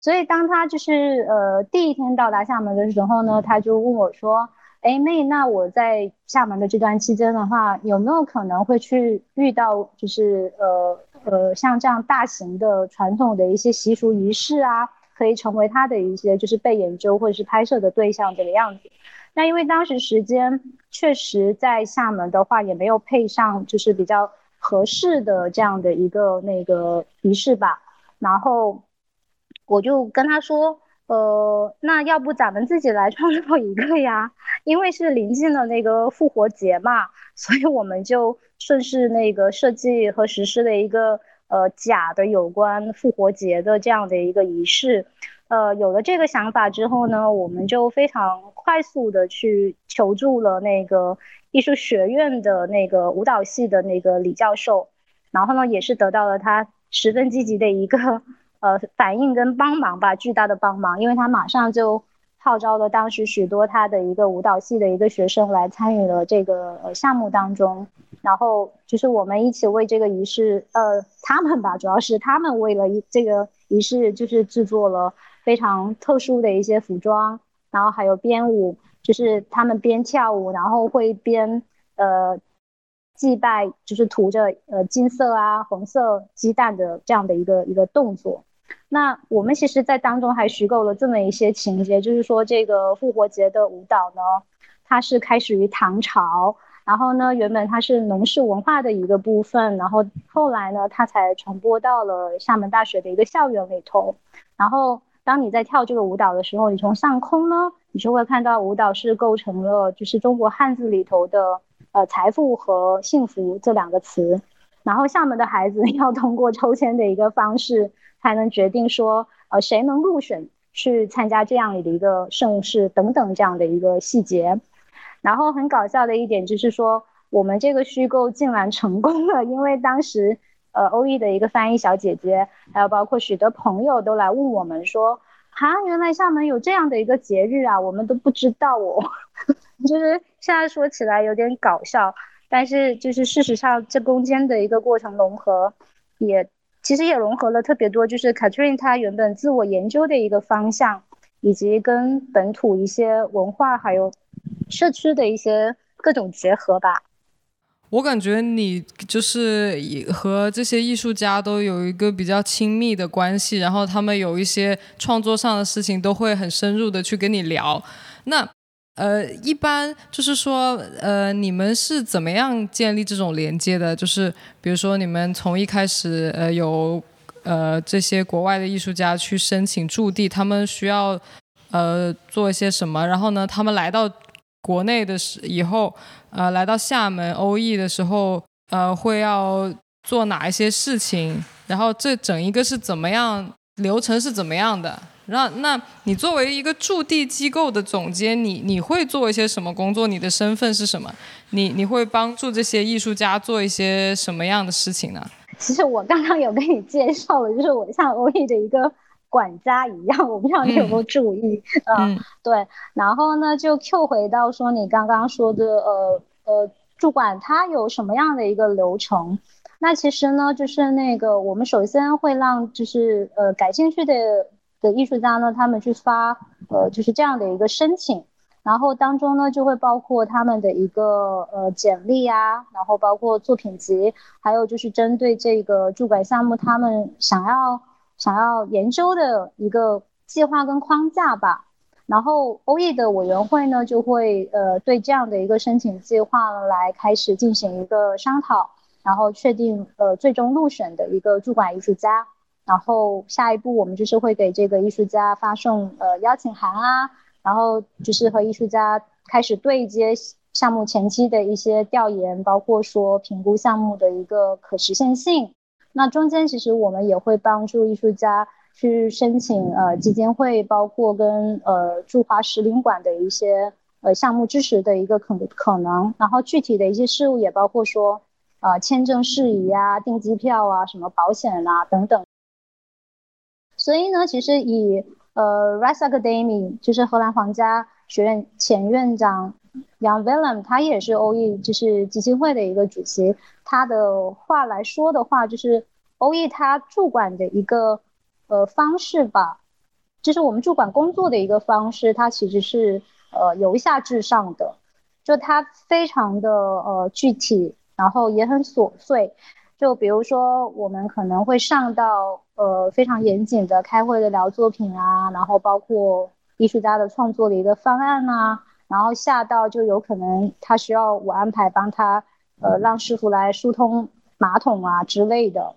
Speaker 3: 所以当他就是呃第一天到达厦门的时候呢，他就问我说：“哎，妹，那我在厦门的这段期间的话，有没有可能会去遇到就是呃呃像这样大型的传统的一些习俗仪式啊，可以成为他的一些就是被研究或者是拍摄的对象这个样子？那因为当时时间确实在厦门的话，也没有配上就是比较合适的这样的一个那个仪式吧，然后。我就跟他说，呃，那要不咱们自己来创作一个呀？因为是临近了那个复活节嘛，所以我们就顺势那个设计和实施了一个呃假的有关复活节的这样的一个仪式。呃，有了这个想法之后呢，我们就非常快速的去求助了那个艺术学院的那个舞蹈系的那个李教授，然后呢，也是得到了他十分积极的一个。呃，反应跟帮忙吧，巨大的帮忙，因为他马上就号召了当时许多他的一个舞蹈系的一个学生来参与了这个呃项目当中，然后就是我们一起为这个仪式，呃，他们吧，主要是他们为了这个仪式，就是制作了非常特殊的一些服装，然后还有编舞，就是他们边跳舞，然后会边呃。祭拜就是涂着呃金色啊红色鸡蛋的这样的一个一个动作，那我们其实，在当中还虚构了这么一些情节，就是说这个复活节的舞蹈呢，它是开始于唐朝，然后呢，原本它是农事文化的一个部分，然后后来呢，它才传播到了厦门大学的一个校园里头，然后当你在跳这个舞蹈的时候，你从上空呢，你就会看到舞蹈是构成了就是中国汉字里头的。呃，财富和幸福这两个词，然后厦门的孩子 要通过抽签的一个方式，才能决定说，呃，谁能入选去参加这样的一个盛世等等这样的一个细节。然后很搞笑的一点就是说，我们这个虚构竟然成功了，因为当时，呃，欧艺的一个翻译小姐姐，还有包括许多朋友都来问我们说，啊，原来厦门有这样的一个节日啊，我们都不知道哦。就是现在说起来有点搞笑，但是就是事实上这中间的一个过程融合，也其实也融合了特别多，就是 Catherine 她原本自我研究的一个方向，以及跟本土一些文化还有社区的一些各种结合吧。
Speaker 1: 我感觉你就是和这些艺术家都有一个比较亲密的关系，然后他们有一些创作上的事情都会很深入的去跟你聊。那呃，一般就是说，呃，你们是怎么样建立这种连接的？就是比如说，你们从一开始，呃，有呃这些国外的艺术家去申请驻地，他们需要呃做一些什么？然后呢，他们来到国内的时以后，呃，来到厦门欧艺的时候，呃，会要做哪一些事情？然后这整一个是怎么样流程是怎么样的？那那你作为一个驻地机构的总监，你你会做一些什么工作？你的身份是什么？你你会帮助这些艺术家做一些什么样的事情呢？
Speaker 3: 其实我刚刚有跟你介绍了，就是我像欧艺的一个管家一样，我不知道你有没有注意嗯，对。然后呢，就 Q 回到说你刚刚说的，呃呃，主管他有什么样的一个流程？那其实呢，就是那个我们首先会让就是呃感兴趣的。的艺术家呢，他们去发，呃，就是这样的一个申请，然后当中呢就会包括他们的一个呃简历啊，然后包括作品集，还有就是针对这个驻馆项目他们想要想要研究的一个计划跟框架吧。然后欧艺的委员会呢就会呃对这样的一个申请计划来开始进行一个商讨，然后确定呃最终入选的一个驻馆艺术家。然后下一步我们就是会给这个艺术家发送呃邀请函啊，然后就是和艺术家开始对接项目前期的一些调研，包括说评估项目的一个可实现性。那中间其实我们也会帮助艺术家去申请呃基金会，包括跟呃驻华使领馆的一些呃项目支持的一个可可能。然后具体的一些事务也包括说呃签证事宜啊、订机票啊、什么保险啊等等。所以呢，其实以呃 r i s e Academy 就是荷兰皇家学院前院长 Jan Willem，他也是 OE 就是基金会的一个主席。他的话来说的话，就是欧艺他驻馆的一个呃方式吧，就是我们驻馆工作的一个方式，它其实是呃由下至上的，就它非常的呃具体，然后也很琐碎。就比如说，我们可能会上到呃非常严谨的开会的聊作品啊，然后包括艺术家的创作的一个方案啊，然后下到就有可能他需要我安排帮他呃让师傅来疏通马桶啊之类的，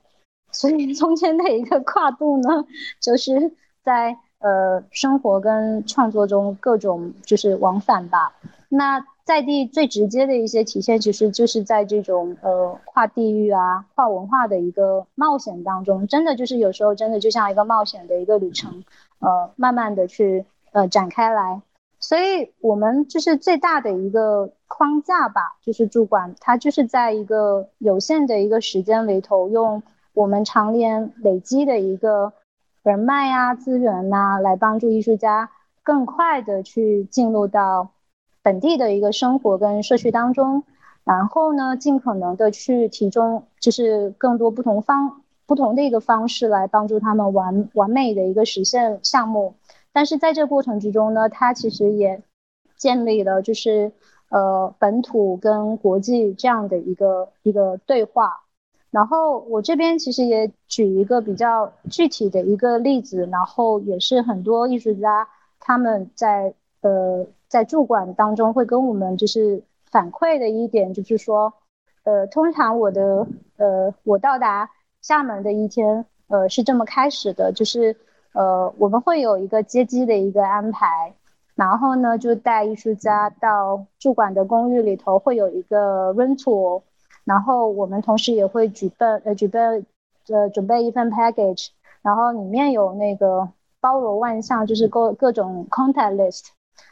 Speaker 3: 所以中间的一个跨度呢，就是在呃生活跟创作中各种就是往返吧。那在地最直接的一些体现，其实就是在这种呃跨地域啊、跨文化的一个冒险当中，真的就是有时候真的就像一个冒险的一个旅程，呃，慢慢的去呃展开来。所以我们就是最大的一个框架吧，就是主管，它就是在一个有限的一个时间里头，用我们常年累积的一个人脉啊、资源呐，来帮助艺术家更快的去进入到。本地的一个生活跟社区当中，然后呢，尽可能的去提供就是更多不同方不同的一个方式来帮助他们完完美的一个实现项目。但是在这过程之中呢，他其实也建立了就是呃本土跟国际这样的一个一个对话。然后我这边其实也举一个比较具体的一个例子，然后也是很多艺术家他们在呃。在驻馆当中会跟我们就是反馈的一点就是说，呃，通常我的呃我到达厦门的一天，呃是这么开始的，就是呃我们会有一个接机的一个安排，然后呢就带艺术家到驻馆的公寓里头会有一个 rental，然后我们同时也会举办呃举办呃准备一份 package，然后里面有那个包罗万象，就是各各种 contact list。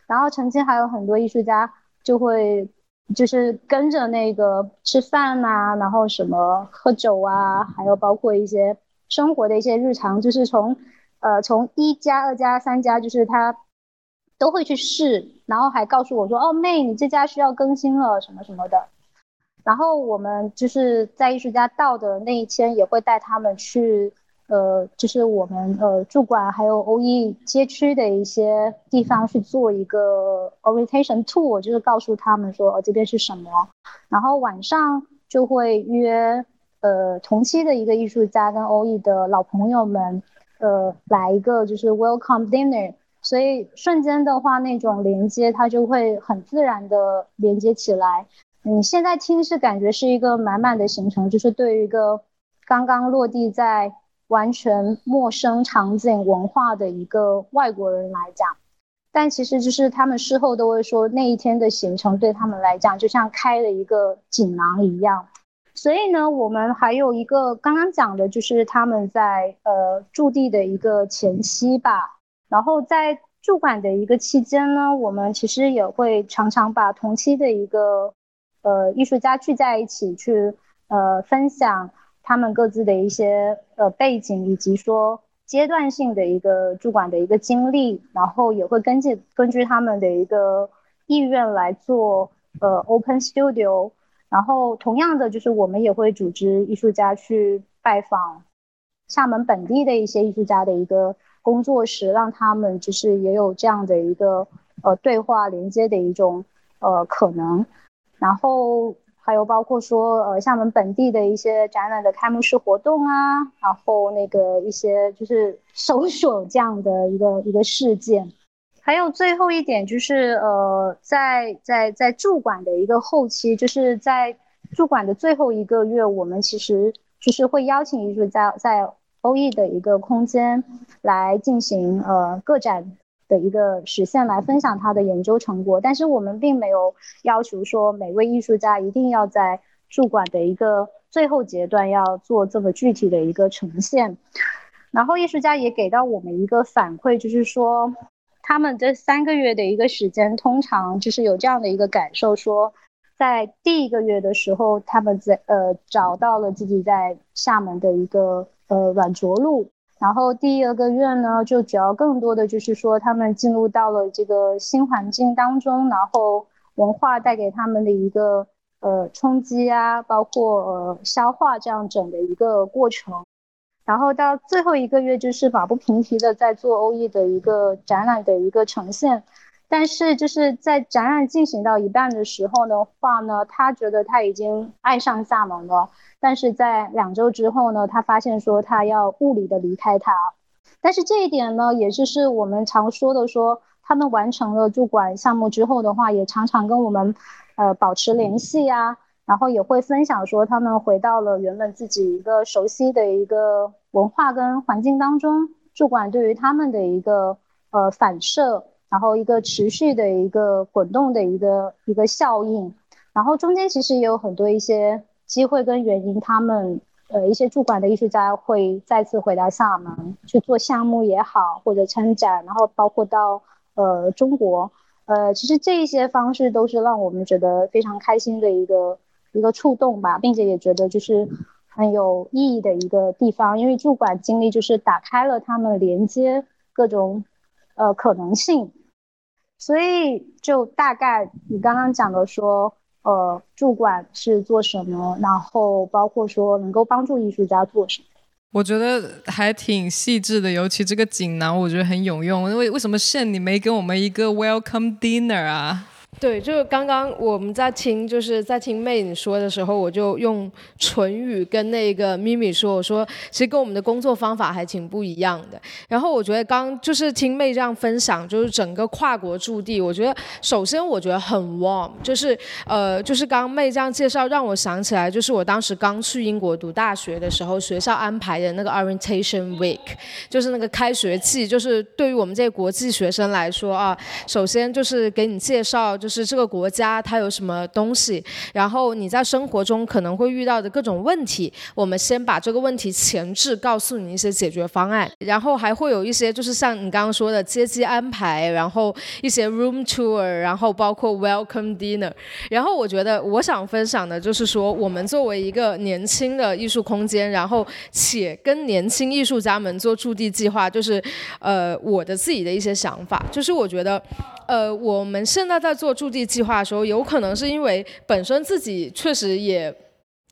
Speaker 3: 然后曾经还有很多艺术家就会，就是跟着那个吃饭呐，然后什么喝酒啊，还有包括一些生活的一些日常，就是从，呃，从一加二加三加，就是他都会去试，然后还告诉我说，哦，妹，你这家需要更新了什么什么的。然后我们就是在艺术家到的那一天，也会带他们去。呃，就是我们呃驻馆还有 OE 街区的一些地方去做一个 orientation tour，就是告诉他们说，哦这边是什么。然后晚上就会约呃同期的一个艺术家跟 OE 的老朋友们，呃来一个就是 welcome dinner。所以瞬间的话，那种连接它就会很自然的连接起来。你现在听是感觉是一个满满的行程，就是对于一个刚刚落地在。完全陌生场景文化的一个外国人来讲，但其实就是他们事后都会说，那一天的行程对他们来讲就像开了一个锦囊一样。所以呢，我们还有一个刚刚讲的就是他们在呃驻地的一个前期吧，然后在驻馆的一个期间呢，我们其实也会常常把同期的一个呃艺术家聚在一起去呃分享。他们各自的一些呃背景，以及说阶段性的一个驻馆的一个经历，然后也会根据根据他们的一个意愿来做呃 open studio，然后同样的就是我们也会组织艺术家去拜访厦门本地的一些艺术家的一个工作室，让他们就是也有这样的一个呃对话连接的一种呃可能，然后。还有包括说，呃，厦门本地的一些展览的开幕式活动啊，然后那个一些就是 搜索这样的一个一个事件，还有最后一点就是，呃，在在在驻馆的一个后期，就是在驻馆的最后一个月，我们其实就是会邀请艺术家在欧艺的一个空间来进行呃个展。的一个实现来分享他的研究成果，但是我们并没有要求说每位艺术家一定要在驻馆的一个最后阶段要做这么具体的一个呈现。然后艺术家也给到我们一个反馈，就是说他们这三个月的一个时间，通常就是有这样的一个感受，说在第一个月的时候，他们在呃找到了自己在厦门的一个呃软着陆。然后第二个月呢，就主要更多的就是说，他们进入到了这个新环境当中，然后文化带给他们的一个呃冲击啊，包括呃消化这样整的一个过程。然后到最后一个月就是马不停蹄的在做欧艺的一个展览的一个呈现，但是就是在展览进行到一半的时候的话呢，他觉得他已经爱上厦门了，但是在两周之后呢，他发现说他要物理的离开他，但是这一点呢，也就是我们常说的说，他们完成了驻馆项目之后的话，也常常跟我们呃保持联系呀。然后也会分享说，他们回到了原本自己一个熟悉的一个文化跟环境当中，驻馆对于他们的一个呃反射，然后一个持续的一个滚动的一个一个效应。然后中间其实也有很多一些机会跟原因，他们呃一些驻馆的艺术家会再次回到厦门去做项目也好，或者参展，然后包括到呃中国，呃其实这一些方式都是让我们觉得非常开心的一个。一个触动吧，并且也觉得就是很有意义的一个地方，因为驻馆经历就是打开了他们连接各种呃可能性，所以就大概你刚刚讲的说，呃，主管是做什么，然后包括说能够帮助艺术家做什么，
Speaker 1: 我觉得还挺细致的，尤其这个锦囊，我觉得很有用。因为为什么现你没给我们一个 welcome dinner 啊？
Speaker 2: 对，就是刚刚我们在听，就是在听妹你说的时候，我就用唇语跟那个咪咪说，我说其实跟我们的工作方法还挺不一样的。然后我觉得刚就是听妹这样分享，就是整个跨国驻地，我觉得首先我觉得很 warm，就是呃，就是刚妹这样介绍，让我想起来，就是我当时刚去英国读大学的时候，学校安排的那个 orientation week，就是那个开学季，就是对于我们这些国际学生来说啊，首先就是给你介绍。就是是这个国家它有什么东西，然后你在生活中可能会遇到的各种问题，我们先把这个问题前置，告诉你一些解决方案，然后还会有一些就是像你刚刚说的接机安排，然后一些 room tour，然后包括 welcome dinner，然后我觉得我想分享的就是说，我们作为一个年轻的艺术空间，然后且跟年轻艺术家们做驻地计划，就是呃我的自己的一些想法，就是我觉得。呃，我们现在在做驻地计划的时候，有可能是因为本身自己确实也，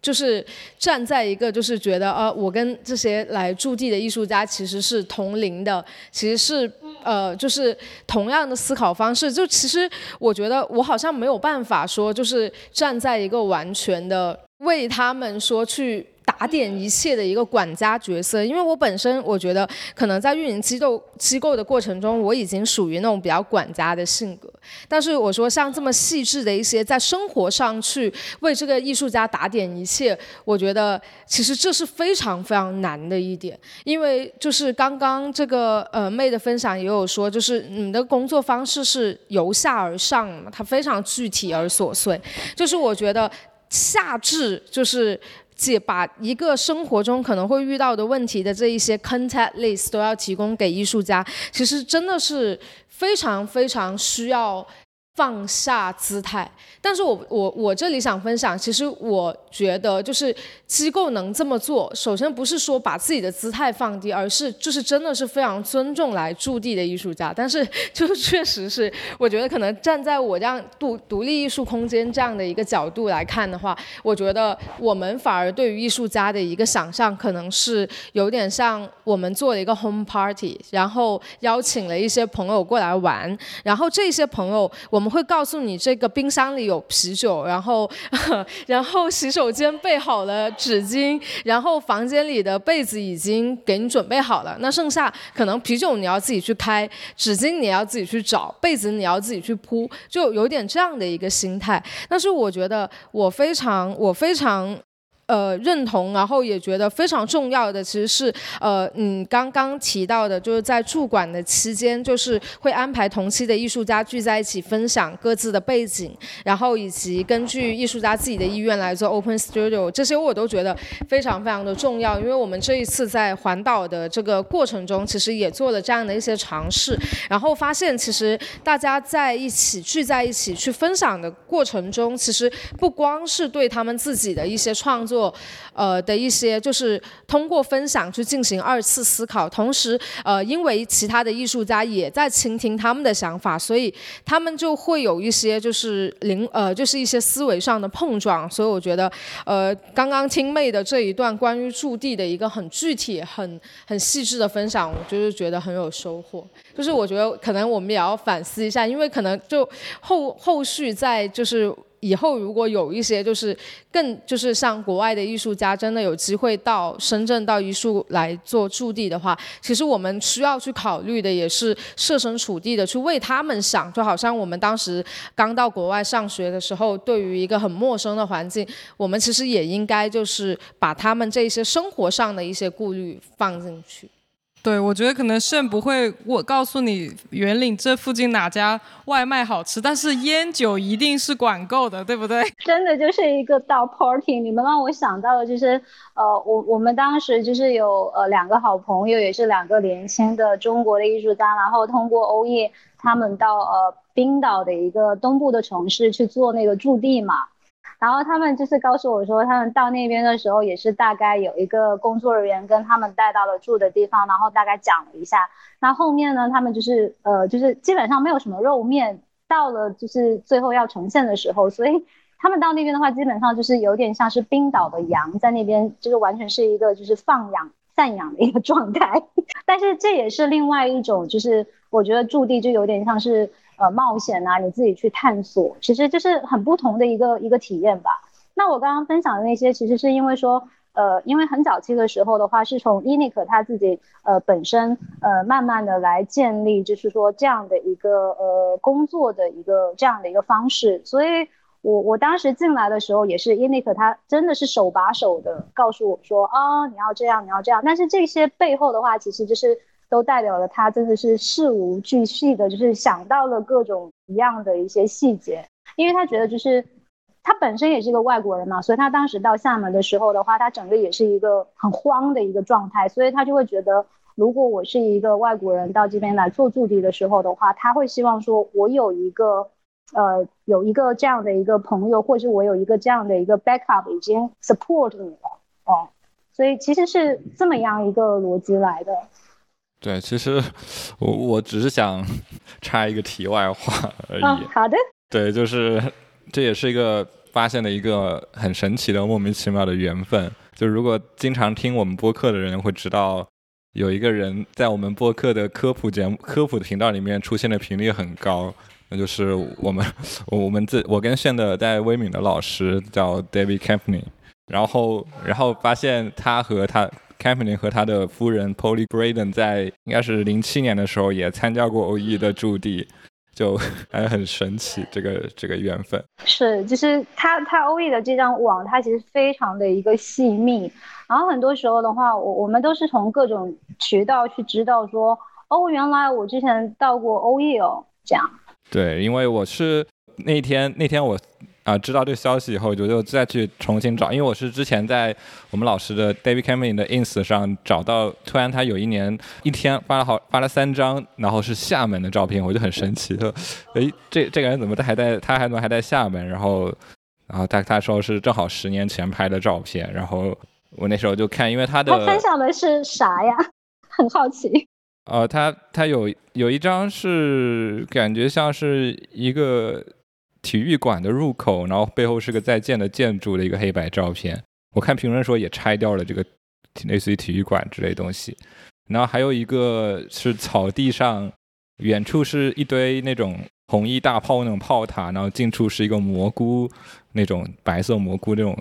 Speaker 2: 就是站在一个就是觉得，呃，我跟这些来驻地的艺术家其实是同龄的，其实是呃，就是同样的思考方式。就其实我觉得我好像没有办法说，就是站在一个完全的为他们说去。打点一切的一个管家角色，因为我本身我觉得可能在运营机构机构的过程中，我已经属于那种比较管家的性格。但是我说像这么细致的一些在生活上去为这个艺术家打点一切，我觉得其实这是非常非常难的一点。因为就是刚刚这个呃妹的分享也有说，就是你的工作方式是由下而上嘛，它非常具体而琐碎。就是我觉得下至就是。解把一个生活中可能会遇到的问题的这一些 contact list 都要提供给艺术家，其实真的是非常非常需要。放下姿态，但是我我我这里想分享，其实我觉得就是机构能这么做，首先不是说把自己的姿态放低，而是就是真的是非常尊重来驻地的艺术家。但是就确实是，我觉得可能站在我这样独独立艺术空间这样的一个角度来看的话，我觉得我们反而对于艺术家的一个想象，可能是有点像我们做了一个 home party，然后邀请了一些朋友过来玩，然后这些朋友我。我们会告诉你，这个冰箱里有啤酒，然后，然后洗手间备好了纸巾，然后房间里的被子已经给你准备好了。那剩下可能啤酒你要自己去开，纸巾你要自己去找，被子你要自己去铺，就有点这样的一个心态。但是我觉得我非常，我非常。呃，认同，然后也觉得非常重要的，其实是呃，你刚刚提到的，就是在驻馆的期间，就是会安排同期的艺术家聚在一起，分享各自的背景，然后以及根据艺术家自己的意愿来做 open studio，这些我都觉得非常非常的重要。因为我们这一次在环岛的这个过程中，其实也做了这样的一些尝试，然后发现其实大家在一起聚在一起去分享的过程中，其实不光是对他们自己的一些创作。呃的一些，就是通过分享去进行二次思考。同时，呃，因为其他的艺术家也在倾听他们的想法，所以他们就会有一些就是灵呃，就是一些思维上的碰撞。所以我觉得，呃，刚刚听妹的这一段关于驻地的一个很具体、很很细致的分享，我就是觉得很有收获。就是我觉得可能我们也要反思一下，因为可能就后后续在就是以后如果有一些就是更就是像国外的艺术家真的有机会到深圳到艺术来做驻地的话，其实我们需要去考虑的也是设身处地的去为他们想，就好像我们当时刚到国外上学的时候，对于一个很陌生的环境，我们其实也应该就是把他们这些生活上的一些顾虑放进去。
Speaker 1: 对，我觉得可能肾不会我告诉你圆岭这附近哪家外卖好吃，但是烟酒一定是管够的，对不对？
Speaker 3: 真的就是一个到 party，你们让我想到了，就是呃，我我们当时就是有呃两个好朋友，也是两个年轻的中国的艺术家，然后通过欧艺他们到呃冰岛的一个东部的城市去做那个驻地嘛。然后他们就是告诉我说，他们到那边的时候也是大概有一个工作人员跟他们带到了住的地方，然后大概讲了一下。那后面呢，他们就是呃，就是基本上没有什么肉面。到了就是最后要呈现的时候，所以他们到那边的话，基本上就是有点像是冰岛的羊在那边，就是完全是一个就是放养散养的一个状态。但是这也是另外一种，就是我觉得驻地就有点像是。呃，冒险啊，你自己去探索，其实就是很不同的一个一个体验吧。那我刚刚分享的那些，其实是因为说，呃，因为很早期的时候的话，是从伊尼克他自己呃本身呃慢慢的来建立，就是说这样的一个呃工作的一个这样的一个方式。所以我我当时进来的时候，也是伊尼克他真的是手把手的告诉我说，啊，你要这样，你要这样。但是这些背后的话，其实就是。都代表了他真的是事无巨细的，就是想到了各种一样的一些细节，因为他觉得就是他本身也是一个外国人嘛，所以他当时到厦门的时候的话，他整个也是一个很慌的一个状态，所以他就会觉得，如果我是一个外国人到这边来做驻地的时候的话，他会希望说我有一个呃有一个这样的一个朋友，或者是我有一个这样的一个 backup 已经 support 你了哦，所以其实是这么样一个逻辑来的。
Speaker 4: 对，其实 我我只是想 插一个题外话而已。
Speaker 3: 好的。
Speaker 4: 对，就是这也是一个发现的一个很神奇的莫名其妙的缘分。就如果经常听我们播客的人会知道，有一个人在我们播客的科普节目、科普的频道里面出现的频率很高，那就是我们我们自我跟炫的在威敏的老师叫 David Campney，然后然后发现他和他。C a m p n 和他的夫人 Polly Braden 在应该是零七年的时候也参加过 OE 的驻地，就 还很神奇这个这个缘分。
Speaker 3: 是，就是他他 OE 的这张网，它其实非常的一个细密。然后很多时候的话，我我们都是从各种渠道去知道说，哦，原来我之前到过 OE 哦，这样。
Speaker 4: 对，因为我是那天那天我。啊，知道这个消息以后，我就再去重新找，因为我是之前在我们老师的 David Cameron 的 ins 上找到，突然他有一年一天发了好发了三张，然后是厦门的照片，我就很神奇，说，哎，这这个人怎么他还在，他还怎么还在厦门？然后，然后他他说是正好十年前拍的照片，然后我那时候就看，因为他的
Speaker 3: 他分享的是啥呀？很好奇。
Speaker 4: 呃，他他有有一张是感觉像是一个。体育馆的入口，然后背后是个在建的建筑的一个黑白照片。我看评论说也拆掉了这个类似于体育馆之类东西。然后还有一个是草地上，远处是一堆那种红衣大炮那种炮塔，然后近处是一个蘑菇那种白色蘑菇那种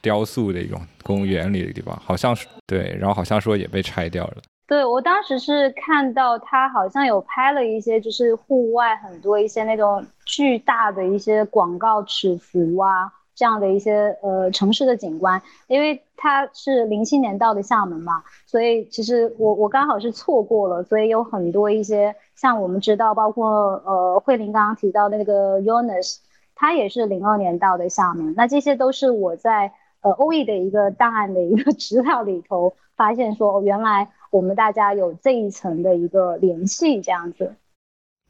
Speaker 4: 雕塑的一种公园里的地方，好像是对，然后好像说也被拆掉了。
Speaker 3: 对我当时是看到他好像有拍了一些，就是户外很多一些那种巨大的一些广告尺幅啊，这样的一些呃城市的景观。因为他是零七年到的厦门嘛，所以其实我我刚好是错过了，所以有很多一些像我们知道，包括呃慧玲刚刚提到的那个 Yonas，他也是零二年到的厦门。那这些都是我在呃欧艺的一个档案的一个 资料里头发现说，哦原来。我们大家有这一层的一个联系，这样子。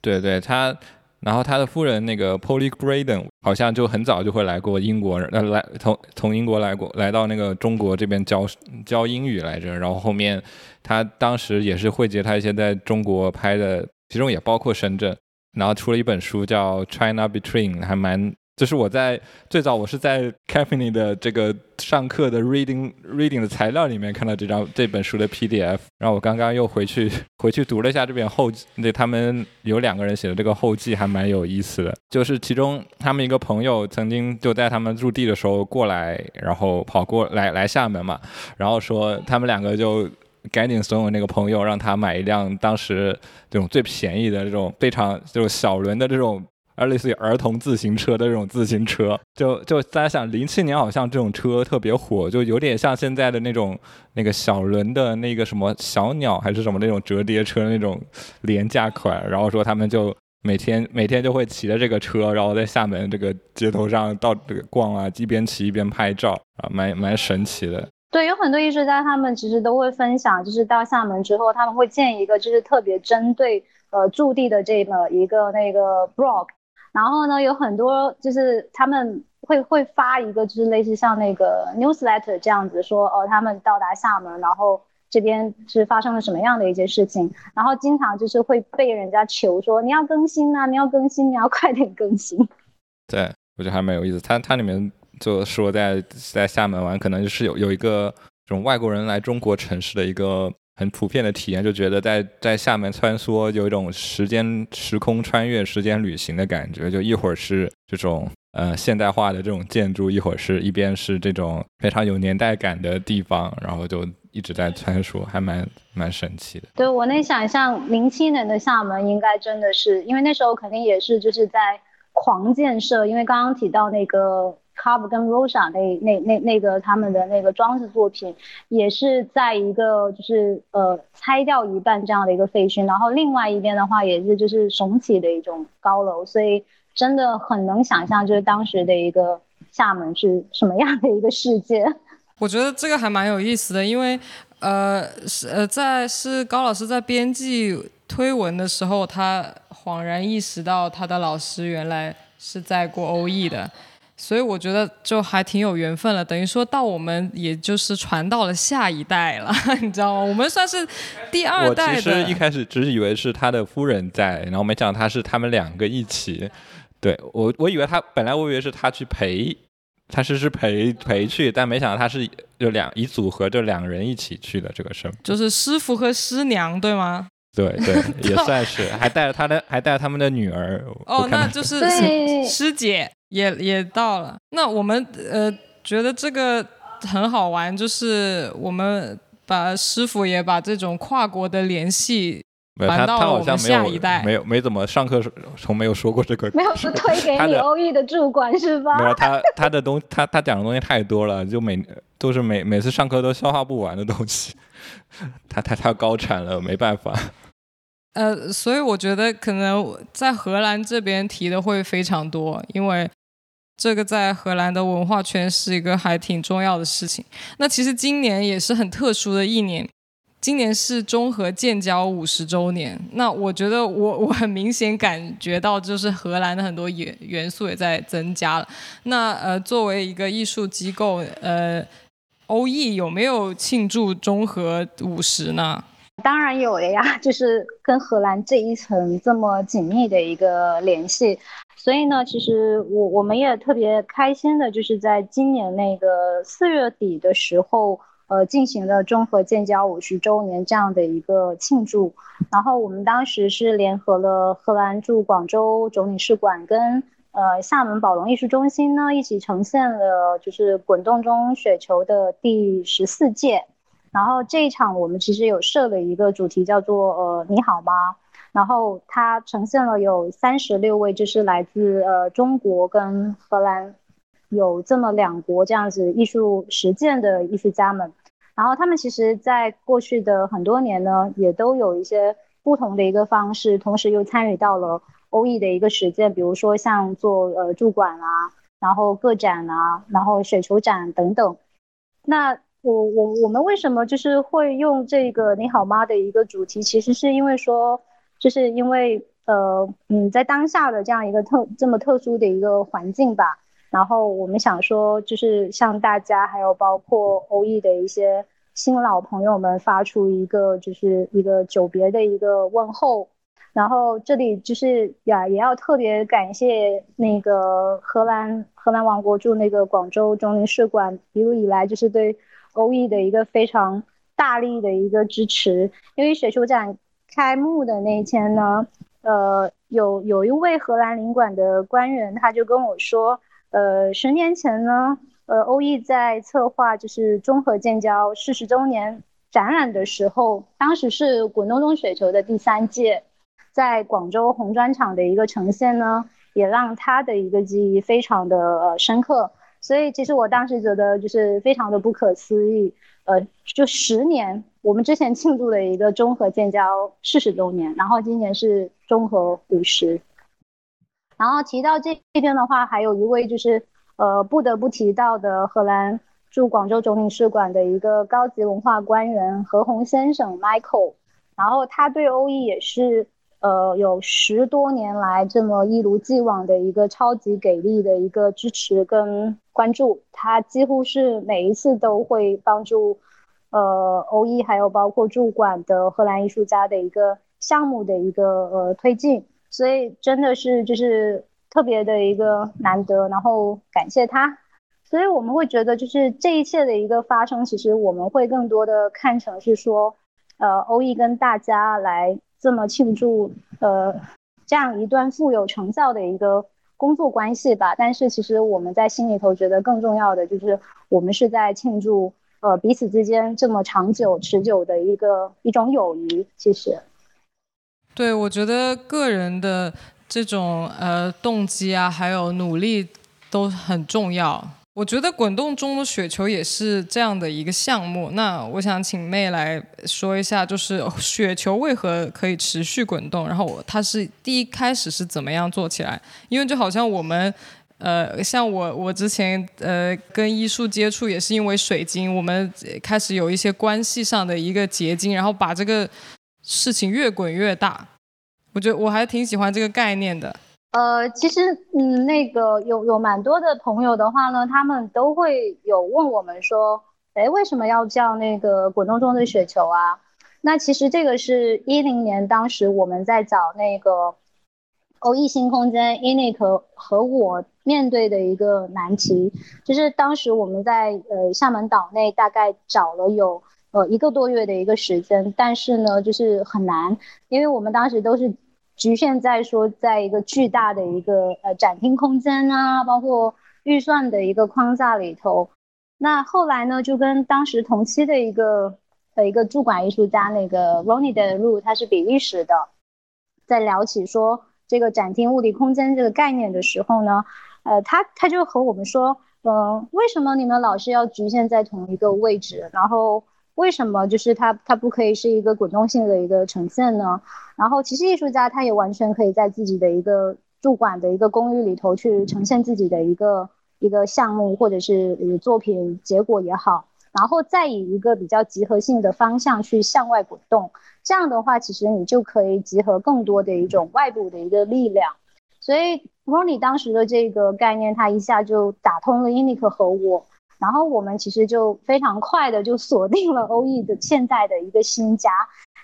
Speaker 4: 对对，他然后他的夫人那个 Polly Graden 好像就很早就会来过英国，呃，来从从英国来过，来到那个中国这边教教英语来着。然后后面他当时也是汇集他一些在中国拍的，其中也包括深圳，然后出了一本书叫 China Between，还蛮。就是我在最早，我是在 c a f e n 的这个上课的 reading reading 的材料里面看到这张这本书的 PDF，然后我刚刚又回去回去读了一下这本后记，那他们有两个人写的这个后记还蛮有意思的，就是其中他们一个朋友曾经就在他们驻地的时候过来，然后跑过来来厦门嘛，然后说他们两个就赶紧怂恿那个朋友让他买一辆当时这种最便宜的这种非常这种小轮的这种。而类似于儿童自行车的这种自行车，就就大家想，零七年好像这种车特别火，就有点像现在的那种那个小轮的那个什么小鸟还是什么那种折叠车那种廉价款。然后说他们就每天每天就会骑着这个车，然后在厦门这个街头上到这个逛啊，一边骑一边拍照啊，蛮蛮神奇的。
Speaker 3: 对，有很多艺术家他们其实都会分享，就是到厦门之后，他们会建一个就是特别针对呃驻地的这么一个那个 blog。然后呢，有很多就是他们会会发一个，就是类似像那个 newsletter 这样子说，哦，他们到达厦门，然后这边是发生了什么样的一些事情，然后经常就是会被人家求说你要更新啊，你要更新，你要快点更新。
Speaker 4: 对，我觉得还蛮有意思。它它里面就说在在厦门玩，可能就是有有一个这种外国人来中国城市的一个。很普遍的体验，就觉得在在厦门穿梭，有一种时间时空穿越、时间旅行的感觉。就一会儿是这种呃现代化的这种建筑，一会儿是一边是这种非常有年代感的地方，然后就一直在穿梭，还蛮蛮神奇的。
Speaker 3: 对我能想象，零七年的厦门应该真的是，因为那时候肯定也是就是在狂建设，因为刚刚提到那个。C a v 跟 Rosa 那那那那个他们的那个装饰作品，也是在一个就是呃拆掉一半这样的一个废墟，然后另外一边的话也是就是耸起的一种高楼，所以真的很能想象就是当时的一个厦门是什么样的一个世界。
Speaker 1: 我觉得这个还蛮有意思的，因为呃是呃在是高老师在编辑推文的时候，他恍然意识到他的老师原来是在过欧艺的。所以我觉得就还挺有缘分了，等于说到我们也就是传到了下一代了，你知道吗？我们算是第二代
Speaker 4: 的。我其实一开始只是以为是他的夫人在，然后没想到他是他们两个一起。对我，我以为他本来我以为是他去陪，他是是陪陪去，但没想到他是就两一组合就两人一起去的这个事
Speaker 1: 就是师傅和师娘，对吗？
Speaker 4: 对对，也算是，还带着他的，还带着他们的女儿。
Speaker 1: 哦，那就是师姐。也也到了，那我们呃觉得这个很好玩，就是我们把师傅也把这种跨国的联系传到了我们下一代。
Speaker 4: 没有没怎么上课，从没有说过这个。
Speaker 3: 没有推给你欧艺的主管是吧？
Speaker 4: 没有他他的东他他讲的东西太多了，就每都是每每次上课都消化不完的东西。他他他高产了，没办法。
Speaker 1: 呃，所以我觉得可能在荷兰这边提的会非常多，因为。这个在荷兰的文化圈是一个还挺重要的事情。那其实今年也是很特殊的一年，今年是中荷建交五十周年。那我觉得我 我很明显感觉到，就是荷兰的很多元元素也在增加了。那呃，作为一个艺术机构，呃，欧艺有没有庆祝中荷五十呢？
Speaker 3: 当然有的呀，就是跟荷兰这一层这么紧密的一个联系。所以呢，其实我我们也特别开心的，就是在今年那个四月底的时候，呃，进行了中荷建交五十周年这样的一个庆祝。然后我们当时是联合了荷兰驻广州总领事馆跟呃厦门宝龙艺术中心呢，一起呈现了就是滚动中雪球的第十四届。然后这一场我们其实有设了一个主题，叫做呃你好吗？然后它呈现了有三十六位，就是来自呃中国跟荷兰，有这么两国这样子艺术实践的艺术家们。然后他们其实在过去的很多年呢，也都有一些不同的一个方式，同时又参与到了欧艺的一个实践，比如说像做呃驻馆啊，然后个展啊，然后雪球展等等。那我我我们为什么就是会用这个你好吗的一个主题？其实是因为说。就是因为呃嗯，在当下的这样一个特这么特殊的一个环境吧，然后我们想说，就是向大家还有包括欧艺的一些新老朋友们发出一个就是一个久别的一个问候。然后这里就是呀，也要特别感谢那个荷兰荷兰王国驻那个广州中领事馆一路以来就是对欧艺的一个非常大力的一个支持。因为雪球展开幕的那一天呢，呃，有有一位荷兰领馆的官员他就跟我说，呃，十年前呢，呃，欧艺在策划就是中荷建交四十周年展览的时候，当时是滚动中雪球的第三届。在广州红砖厂的一个呈现呢，也让他的一个记忆非常的呃深刻。所以其实我当时觉得就是非常的不可思议。呃，就十年，我们之前庆祝了一个中荷建交四十周年，然后今年是中荷五十。然后提到这边的话，还有一位就是呃不得不提到的荷兰驻广州总领事馆的一个高级文化官员何鸿先生 Michael，然后他对欧艺也是。呃，有十多年来这么一如既往的一个超级给力的一个支持跟关注，他几乎是每一次都会帮助，呃，欧艺还有包括驻馆的荷兰艺术家的一个项目的一个呃推进，所以真的是就是特别的一个难得，然后感谢他，所以我们会觉得就是这一切的一个发生，其实我们会更多的看成是说，呃，欧艺跟大家来。这么庆祝，呃，这样一段富有成效的一个工作关系吧。但是其实我们在心里头觉得更重要的就是，我们是在庆祝，呃，彼此之间这么长久持久的一个一种友谊。其实，
Speaker 1: 对我觉得个人的这种呃动机啊，还有努力都很重要。我觉得滚动中的雪球也是这样的一个项目。那我想请妹来说一下，就是雪球为何可以持续滚动，然后它是第一开始是怎么样做起来？因为就好像我们，呃，像我我之前呃跟艺术接触也是因为水晶，我们开始有一些关系上的一个结晶，然后把这个事情越滚越大。我觉得我还挺喜欢这个概念的。
Speaker 3: 呃，其实，嗯，那个有有蛮多的朋友的话呢，他们都会有问我们说，哎，为什么要叫那个滚动中的雪球啊？那其实这个是一零年当时我们在找那个欧艺新空间 Inic 和我面对的一个难题，就是当时我们在呃厦门岛内大概找了有呃一个多月的一个时间，但是呢，就是很难，因为我们当时都是。局限在说，在一个巨大的一个呃展厅空间啊，包括预算的一个框架里头。那后来呢，就跟当时同期的一个呃一个驻馆艺术家那个 Ronnie 的路，他是比利时的，在聊起说这个展厅物理空间这个概念的时候呢，呃，他他就和我们说，嗯，为什么你们老是要局限在同一个位置？然后。为什么就是它它不可以是一个滚动性的一个呈现呢？然后其实艺术家他也完全可以在自己的一个驻馆的一个公寓里头去呈现自己的一个一个项目或者是作品结果也好，然后再以一个比较集合性的方向去向外滚动，这样的话其实你就可以集合更多的一种外部的一个力量。所以 Ronnie 当时的这个概念，他一下就打通了 Inic 和我。然后我们其实就非常快的就锁定了欧艺的现在的一个新家，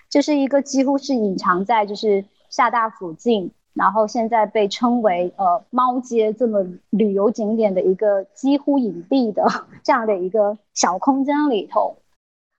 Speaker 3: 就是一个几乎是隐藏在就是厦大附近，然后现在被称为呃猫街这么旅游景点的一个几乎隐蔽的这样的一个小空间里头。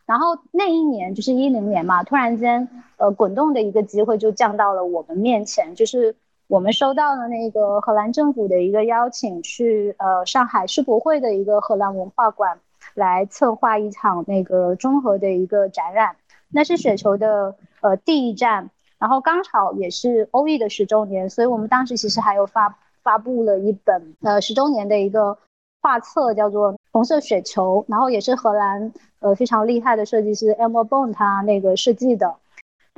Speaker 3: 然后那一年就是一零年嘛，突然间呃滚动的一个机会就降到了我们面前，就是。我们收到了那个荷兰政府的一个邀请，去呃上海世博会的一个荷兰文化馆来策划一场那个综合的一个展览，那是雪球的呃第一站，然后刚好也是欧艺的十周年，所以我们当时其实还有发发布了一本呃十周年的一个画册，叫做《红色雪球》，然后也是荷兰呃非常厉害的设计师 Emma Bond 他那个设计的。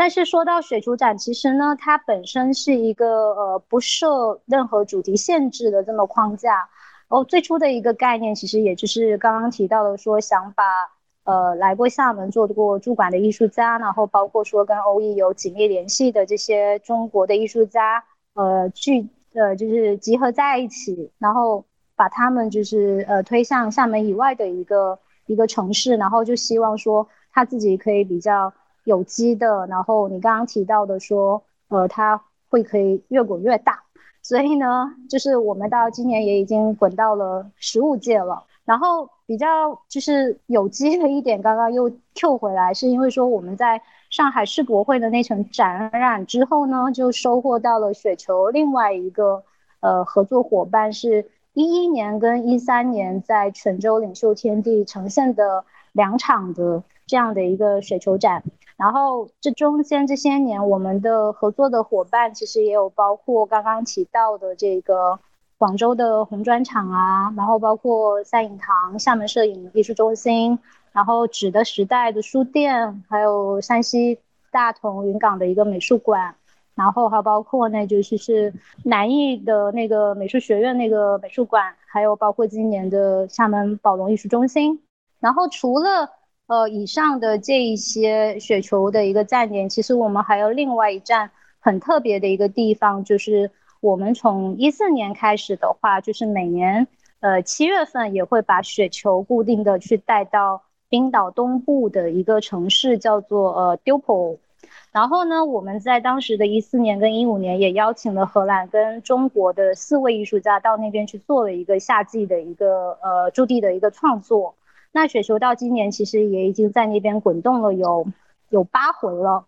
Speaker 3: 但是说到水族展，其实呢，它本身是一个呃不设任何主题限制的这么框架。哦，最初的一个概念其实也就是刚刚提到的，说想把呃来过厦门做过驻馆的艺术家，然后包括说跟欧艺有紧密联系的这些中国的艺术家，呃聚呃就是集合在一起，然后把他们就是呃推向厦门以外的一个一个城市，然后就希望说他自己可以比较有机的，然后你刚刚提到的说呃它会可以越滚越大。所以呢，就是我们到今年也已经滚到了十五届了。然后比较就是有机的一点，刚刚又 Q 回来，是因为说我们在上海世博会的那场展览之后呢，就收获到了雪球另外一个呃合作伙伴，是一一年跟一三年在泉州领袖天地呈现的两场的这样的一个雪球展。然后这中间这些年，我们的合作的伙伴其实也有包括刚刚提到的这个广州的红砖厂啊，然后包括三影堂、厦门摄影艺术中心，然后纸的时代的书店，还有山西大同云冈的一个美术馆，然后还包括那就是是南艺的那个美术学院那个美术馆，还有包括今年的厦门宝龙艺术中心。然后除了呃，以上的这一些雪球的一个站点，其实我们还有另外一站很特别的一个地方，就是我们从一四年开始的话，就是每年呃七月份也会把雪球固定的去带到冰岛东部的一个城市，叫做呃 d u p o 然后呢，我们在当时的一四年跟一五年也邀请了荷兰跟中国的四位艺术家到那边去做了一个夏季的一个呃驻地的一个创作。那雪球到今年其实也已经在那边滚动了有有八回了，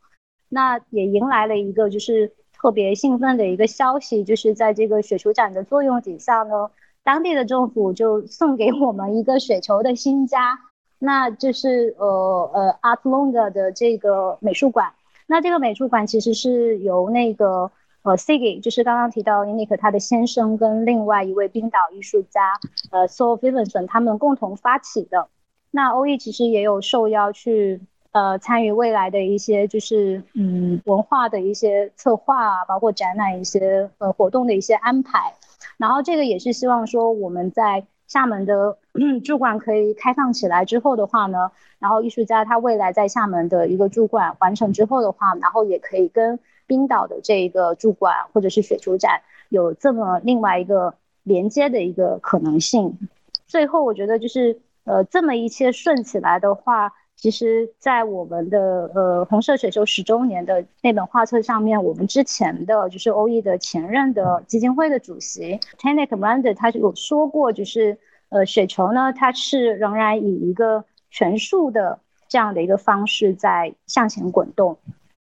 Speaker 3: 那也迎来了一个就是特别兴奋的一个消息，就是在这个雪球展的作用底下呢，当地的政府就送给我们一个雪球的新家，那就是呃呃 Art Longa 的这个美术馆。那这个美术馆其实是由那个呃 Siggy，就是刚刚提到 Nick 他的先生跟另外一位冰岛艺术家呃 s o v i v e n s o n 他们共同发起的。那欧艺其实也有受邀去，呃，参与未来的一些就是嗯文化的一些策划啊，包括展览一些呃活动的一些安排。然后这个也是希望说我们在厦门的 驻馆可以开放起来之后的话呢，然后艺术家他未来在厦门的一个驻馆完成之后的话，然后也可以跟冰岛的这一个驻馆或者是雪球展有这么另外一个连接的一个可能性。最后我觉得就是。呃，这么一切顺起来的话，其实，在我们的呃红色雪球十周年的那本画册上面，我们之前的就是欧 e 的前任的基金会的主席 t a n i k Brander 他有说过，就是呃雪球呢，它是仍然以一个全数的这样的一个方式在向前滚动。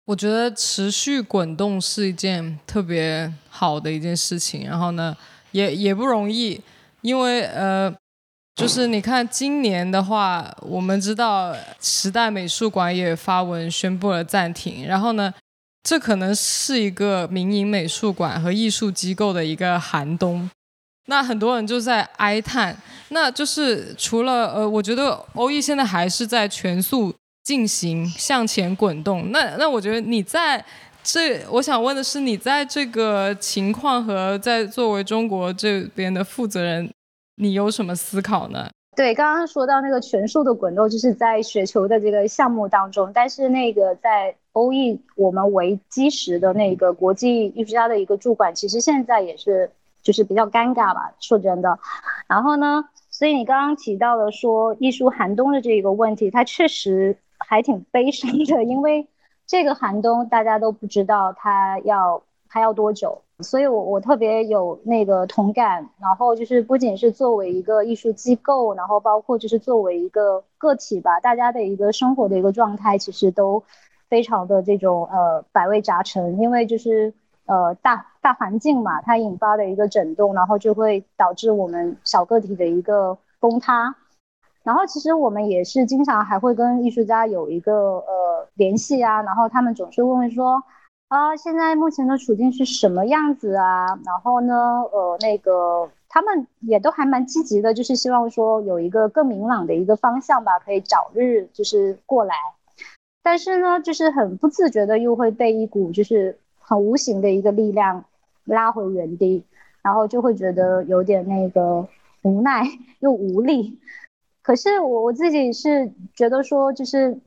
Speaker 1: 我觉得持续滚动是一件特别好的一件事情，然后呢，也也不容易，因为呃。就是你看，今年的话，我们知道时代美术馆也发文宣布了暂停。然后呢，这可能是一个民营美术馆和艺术机构的一个寒冬。那很多人就在哀叹。那就是除了呃，我觉得欧艺现在还是在全速进行向前滚动。那那我觉得你在这，我想问的是，你在这个情况和在作为中国这边的负责人。你有什么思考呢？
Speaker 3: 对，刚刚说到那个全速的滚动，就是在雪球的这个项目当中，但是那个在欧艺我们为基石的那个国际艺术家的一个驻馆，其实现在也是就是比较尴尬吧，说真的。然后呢，所以你刚刚提到了说艺术寒冬的这个问题，它确实还挺悲伤的，因为这个寒冬大家都不知道它要还要多久。所以，我我特别有那个同感。然后就是，不仅是作为一个艺术机构，然后包括就是作为一个个体吧，大家的一个生活的一个状态，其实都非常的这种呃百味杂陈。因为就是呃大大环境嘛，它引发的一个震动，然后就会导致我们小个体的一个崩塌。然后其实我们也是经常还会跟艺术家有一个呃联系啊，然后他们总是问问说。啊，现在目前的处境是什么样子啊？然后呢，呃，那个他们也都还蛮积极的，就是希望说有一个更明朗的一个方向吧，可以早日就是过来。但是呢，就是很不自觉的又会被一股就是很无形的一个力量拉回原地，然后就会觉得有点那个无奈又无力。可是我我自己是觉得说，就是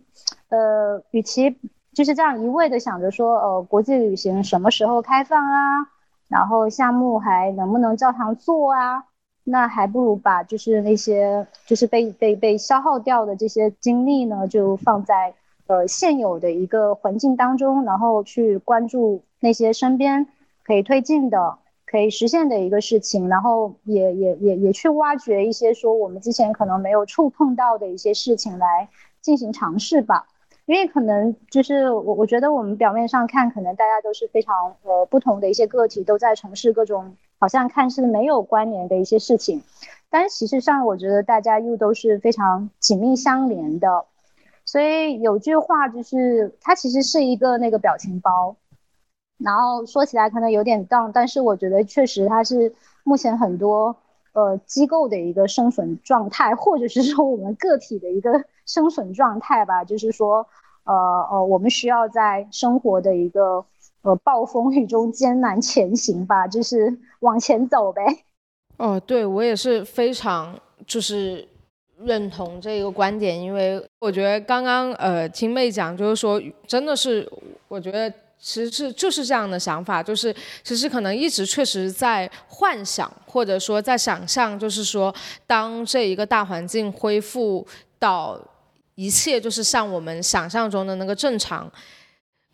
Speaker 3: 呃，与其就是这样一味的想着说，呃，国际旅行什么时候开放啊，然后项目还能不能照常做啊？那还不如把就是那些就是被被被消耗掉的这些精力呢，就放在呃现有的一个环境当中，然后去关注那些身边可以推进的、可以实现的一个事情，然后也也也也去挖掘一些说我们之前可能没有触碰到的一些事情来进行尝试吧。因为可能就是我我觉得我们表面上看，可能大家都是非常呃不同的一些个体，都在从事各种。好像看似没有关联的一些事情，但其实上我觉得大家又都是非常紧密相连的。所以有句话就是，它其实是一个那个表情包，然后说起来可能有点荡，但是我觉得确实它是目前很多呃机构的一个生存状态，或者是说我们个体的一个 生存状态吧。就是说，呃呃，我们需要在生活的一个。呃，暴风雨中艰难前行吧，就是 往前走呗。
Speaker 2: 哦，对我也是非常就是认同这个观点，因为我觉得刚刚呃青妹讲，就是说真的是，我觉得其实是就是这样的想法，就是其实可能一直确实在幻想，或者说在想象，就是说当这一个大环境恢复到一切就是像我们想象中的那个正常。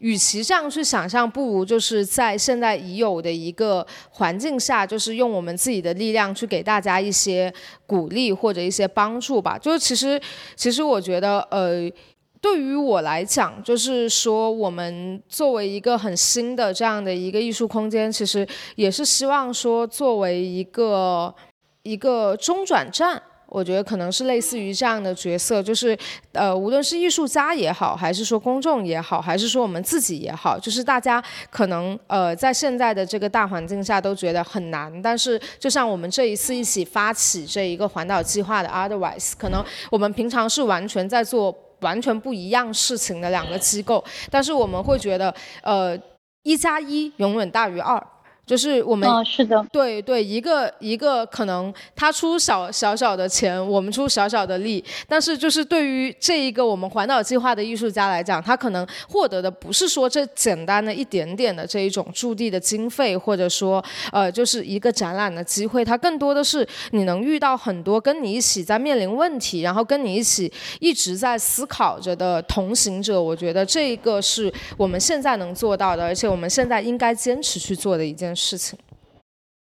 Speaker 2: 与其这样去想象，不如就是在现在已有的一个环境下，就是用我们自己的力量去给大家一些鼓励或者一些帮助吧。就是其实，其实我觉得，呃，对于我来讲，就是说我们作为一个很新的这样的一个艺术空间，其实也是希望说作为一个一个中转站。我觉得可能是类似于这样的角色，就是，呃，无论是艺术家也好，还是说公众也好，还是说我们自己也好，就是大家可能呃在现在的这个大环境下都觉得很难。但是就像我们这一次一起发起这一个环岛计划的 Otherwise，可能我们平常是完全在做完全不一样事情的两个机构，但是我们会觉得，呃，一加一永远大于二。就是我们，
Speaker 3: 是的，
Speaker 2: 对对，一个一个可能他出小小小的钱，我们出小小的力，但是就是对于这一个我们环岛计划的艺术家来讲，他可能获得的不是说这简单的一点点的这一种驻地的经费，或者说呃就是一个展览的机会，他更多的是你能遇到很多跟你一起在面临问题，然后跟你一起一直在思考着的同行者。我觉得这一个是我们现在能做到的，而且我们现在应该坚持去做的一件。事情，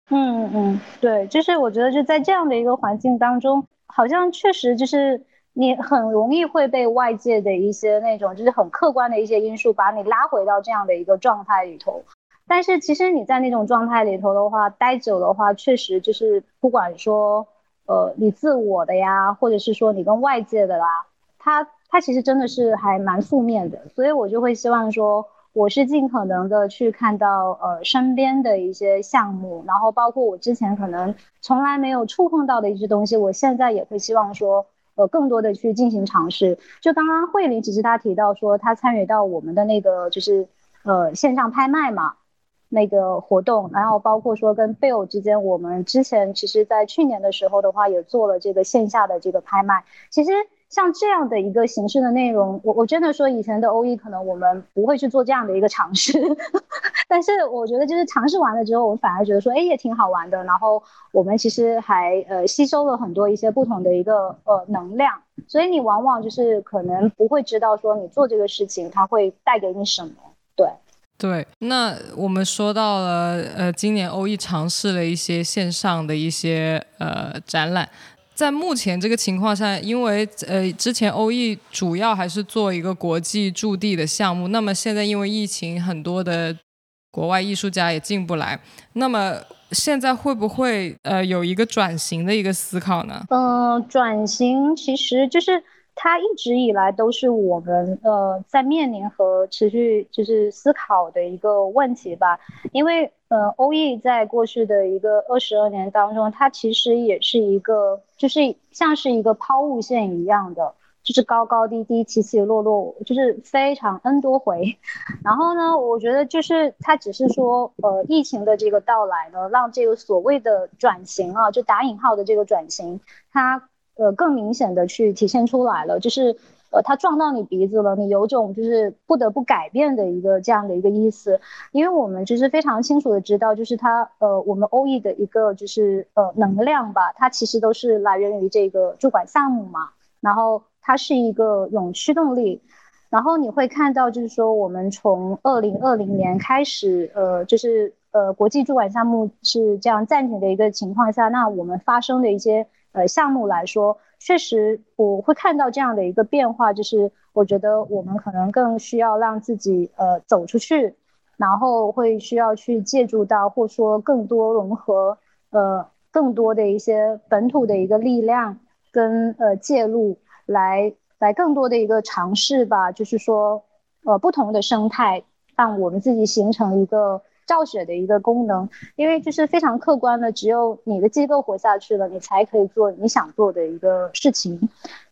Speaker 3: 嗯嗯，对，就是我觉得就在这样的一个环境当中，好像确实就是你很容易会被外界的一些那种就是很客观的一些因素把你拉回到这样的一个状态里头。但是其实你在那种状态里头的话，待久的话，确实就是不管说呃你自我的呀，或者是说你跟外界的啦，它它其实真的是还蛮负面的。所以我就会希望说。我是尽可能的去看到呃身边的一些项目，然后包括我之前可能从来没有触碰到的一些东西，我现在也会希望说呃更多的去进行尝试。就刚刚慧玲其实她提到说她参与到我们的那个就是呃线上拍卖嘛那个活动，然后包括说跟 Bill 之间，我们之前其实在去年的时候的话也做了这个线下的这个拍卖，其实。像这样的一个形式的内容，我我真的说以前的欧 E 可能我们不会去做这样的一个尝试，但是我觉得就是尝试完了之后，我们反而觉得说，哎，也挺好玩的。然后我们其实还呃吸收了很多一些不同的一个呃能量，所以你往往就是可能不会知道说你做这个事情它会带给你什么。对
Speaker 1: 对，那我们说到了呃，今年欧 E 尝试了一些线上的一些呃展览。在目前这个情况下，因为呃之前欧艺主要还是做一个国际驻地的项目，那么现在因为疫情，很多的国外艺术家也进不来，那么现在会不会呃有一个转型的一个思考呢？
Speaker 3: 嗯，转型其实就是它一直以来都是我们呃在面临和持续就是思考的一个问题吧，因为。呃，欧艺在过去的一个二十二年当中，它其实也是一个，就是像是一个抛物线一样的，就是高高低低、起起落落，就是非常 N 多回。然后呢，我觉得就是它只是说，呃，疫情的这个到来呢，让这个所谓的转型啊，就打引号的这个转型，它呃更明显的去体现出来了，就是呃它撞到你鼻子了，你有种就是不得不改变的一个这样的一个意思，因为我们就是非常清楚的知道，就是它呃我们 OE 的一个就是呃能量吧，它其实都是来源于这个主管项目嘛，然后它是一个永驱动力。然后你会看到，就是说，我们从二零二零年开始，呃，就是呃，国际主管项目是这样暂停的一个情况下，那我们发生的一些呃项目来说，确实我会看到这样的一个变化，就是我觉得我们可能更需要让自己呃走出去，然后会需要去借助到或说更多融合呃更多的一些本土的一个力量跟呃介入来。来更多的一个尝试吧，就是说，呃，不同的生态，让我们自己形成一个造血的一个功能。因为就是非常客观的，只有你的机构活下去了，你才可以做你想做的一个事情。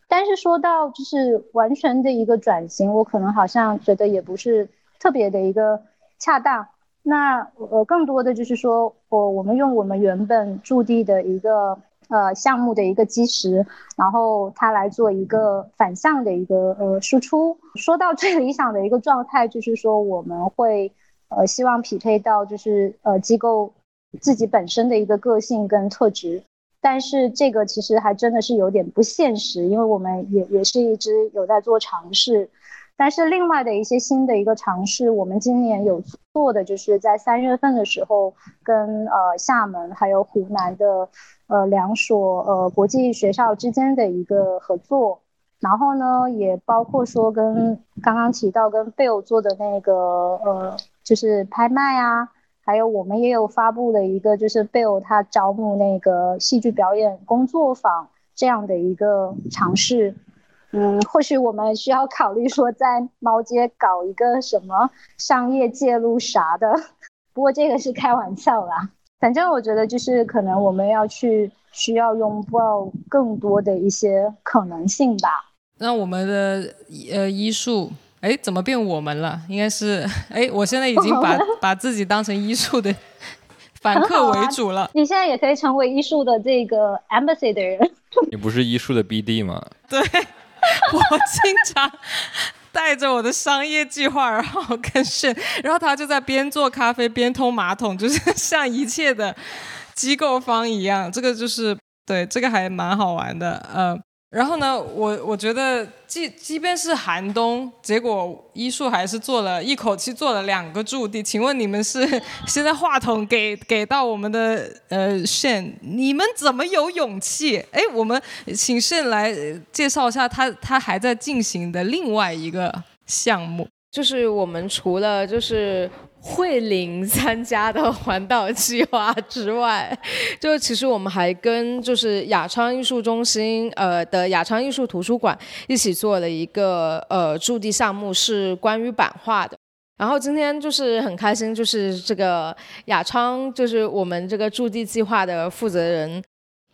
Speaker 3: 但是说到就是完全的一个转型，我可能好像觉得也不是特别的一个恰当。那呃，更多的就是说，我我们用我们原本驻地的一个。呃，项目的一个基石，然后它来做一个反向的一个呃输出。说到最理想的一个状态，就是说我们会呃希望匹配到就是呃机构自己本身的一个个性跟特质，但是这个其实还真的是有点不现实，因为我们也也是一直有在做尝试。但是另外的一些新的一个尝试，我们今年有做的就是在三月份的时候，跟呃厦门还有湖南的呃两所呃国际学校之间的一个合作，然后呢也包括说跟刚刚提到跟贝尔做的那个呃就是拍卖啊，还有我们也有发布了一个就是贝尔他招募那个戏剧表演工作坊这样的一个尝试。嗯，或许我们需要考虑说，在猫街搞一个什么商业介入啥的。不过这个是开玩笑啦。反正我觉得就是可能我们要去需要拥抱更多的一些可能性吧。
Speaker 1: 那我们的呃医术，哎，怎么变我们了？应该是哎，我现在已经把 把自己当成医术的反客为主了。
Speaker 3: 你现在也可以成为医术的这个 embassy 的人。
Speaker 4: 你不是医术的 BD 吗？
Speaker 1: 对。我经常带着我的商业计划，然后跟炫，然后他就在边做咖啡边通马桶，就是像一切的机构方一样。这个就是对，这个还蛮好玩的，呃。然后呢，我我觉得，即即便是寒冬，结果医术还是做了一口气做了两个驻地。请问你们是 现在话筒给给到我们的呃炫，你们怎么有勇气？哎，我们请炫来介绍一下他他还在进行的另外一个项目，
Speaker 2: 就是我们除了就是。慧玲参加的环岛计划之外，就其实我们还跟就是雅昌艺术中心呃的雅昌艺术图书馆一起做了一个呃驻地项目，是关于版画的。然后今天就是很开心，就是这个雅昌就是我们这个驻地计划的负责人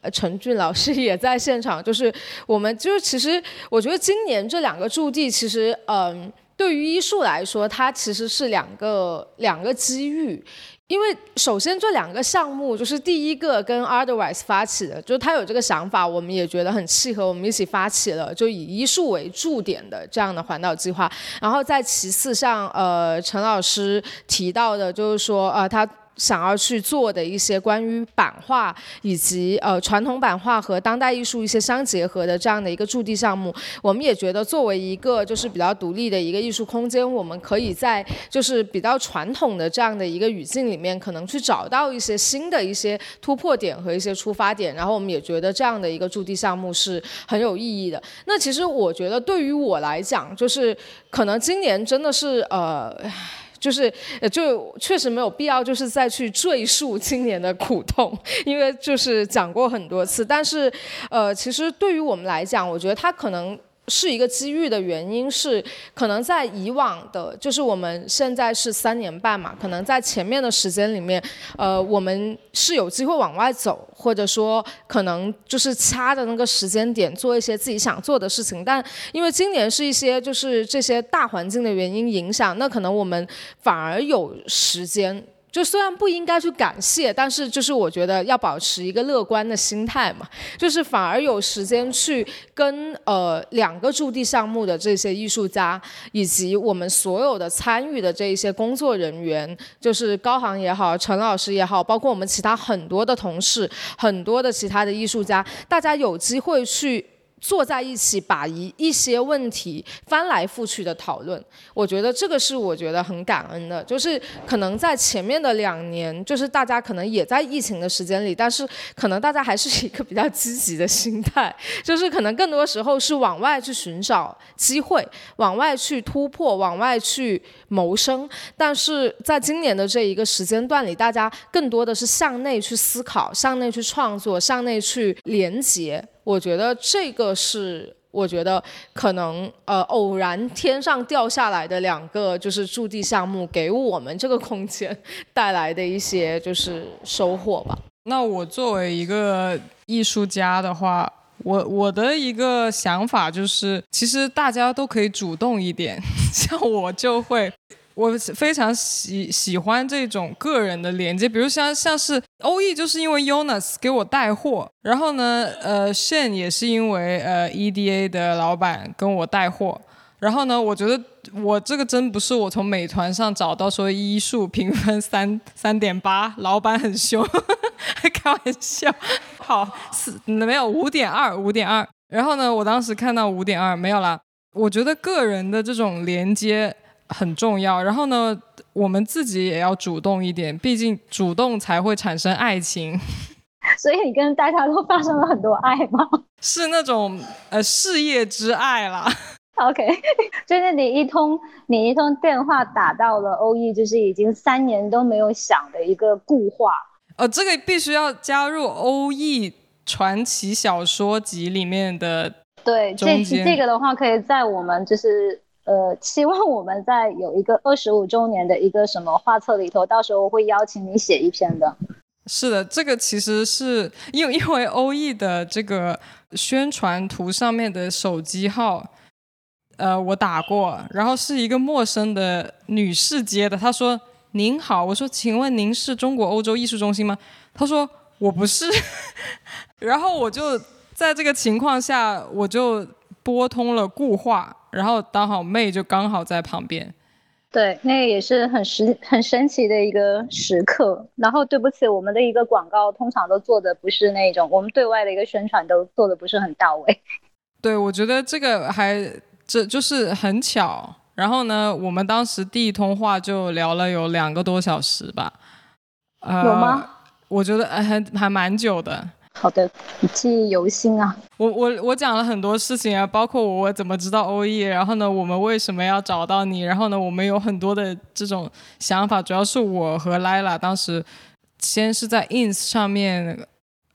Speaker 2: 呃陈俊老师也在现场。就是我们就是其实我觉得今年这两个驻地其实嗯。对于医术来说，它其实是两个两个机遇，因为首先这两个项目就是第一个跟 Otherwise 发起的，就是他有这个想法，我们也觉得很契合，我们一起发起了就以医术为驻点的这样的环岛计划。然后在其次，像呃陈老师提到的，就是说呃他。想要去做的一些关于版画以及呃传统版画和当代艺术一些相结合的这样的一个驻地项目，我们也觉得作为一个就是比较独立的一个艺术空间，我们可以在就是比较传统的这样的一个语境里面，可能去找到一些新的一些突破点和一些出发点。然后我们也觉得这样的一个驻地项目是很有意义的。那其实我觉得对于我来讲，就是可能今年真的是呃。就是，就确实没有必要，就是再去赘述今年的苦痛，因为就是讲过很多次。但是，呃，其实对于我们来讲，我觉得它可能。是一个机遇的原因是，可能在以往的，就是我们现在是三年半嘛，可能在前面的时间里面，呃，我们是有机会往外走，或者说可能就是掐的那个时间点做一些自己想做的事情。但因为今年是一些就是这些大环境的原因影响，那可能我们反而有时间。就虽然不应该去感谢，但是就是我觉得要保持一个乐观的心态嘛，就是反而有时间去跟呃两个驻地项目的这些艺术家，以及我们所有的参与的这一些工作人员，就是高航也好，陈老师也好，包括我们其他很多的同事，很多的其他的艺术家，大家有机会去。坐在一起，把一一些问题翻来覆去的讨论，我觉得这个是我觉得很感恩的。就是可能在前面的两年，就是大家可能也在疫情的时间里，但是可能大家还是一个比较积极的心态，就是可能更多时候是往外去寻找机会，往外去突破，往外去谋生。但是在今年的这一个时间段里，大家更多的是向内去思考，向内去创作，向内去连接。我觉得这个是，我觉得可能呃偶然天上掉下来的两个就是驻地项目，给我们这个空间带来的一些就是收获吧。
Speaker 1: 那我作为一个艺术家的话，我我的一个想法就是，其实大家都可以主动一点，像我就会。我非常喜喜欢这种个人的连接，比如像像是欧艺，就是因为 Jonas 给我带货，然后呢，呃，Shen 也是因为呃 EDA 的老板跟我带货，然后呢，我觉得我这个真不是我从美团上找到说医术评分三三点八，老板很凶，开玩笑，好四没有五点二五点二，然后呢，我当时看到五点二没有啦，我觉得个人的这种连接。很重要，然后呢，我们自己也要主动一点，毕竟主动才会产生爱情。
Speaker 3: 所以你跟大家都发生了很多爱吗？
Speaker 1: 是那种呃事业之爱啦。
Speaker 3: OK，就是你一通你一通电话打到了欧艺，就是已经三年都没有响的一个固话。
Speaker 1: 呃，这个必须要加入欧艺传奇小说集里面的。
Speaker 3: 对，这这个的话可以在我们就是。呃，希望我们在有一个二十五周年的一个什么画册里头，到时候会邀请你写一篇的。
Speaker 1: 是的，这个其实是因为因为欧艺的这个宣传图上面的手机号，呃，我打过，然后是一个陌生的女士接的，她说：“您好。”我说：“请问您是中国欧洲艺术中心吗？”她说：“我不是。”然后我就在这个情况下，我就拨通了固话。然后刚好妹就刚好在旁边，
Speaker 3: 对，那个也是很神很神奇的一个时刻。然后对不起，我们的一个广告通常都做的不是那种，我们对外的一个宣传都做的不是很到位。
Speaker 1: 对，我觉得这个还这就是很巧。然后呢，我们当时第一通话就聊了有两个多小时吧，
Speaker 3: 呃，有吗？
Speaker 1: 我觉得还还蛮久的。
Speaker 3: 好的，记忆犹新啊！
Speaker 1: 我我我讲了很多事情啊，包括我怎么知道欧艺，然后呢，我们为什么要找到你，然后呢，我们有很多的这种想法，主要是我和 Lila 当时先是在 Ins 上面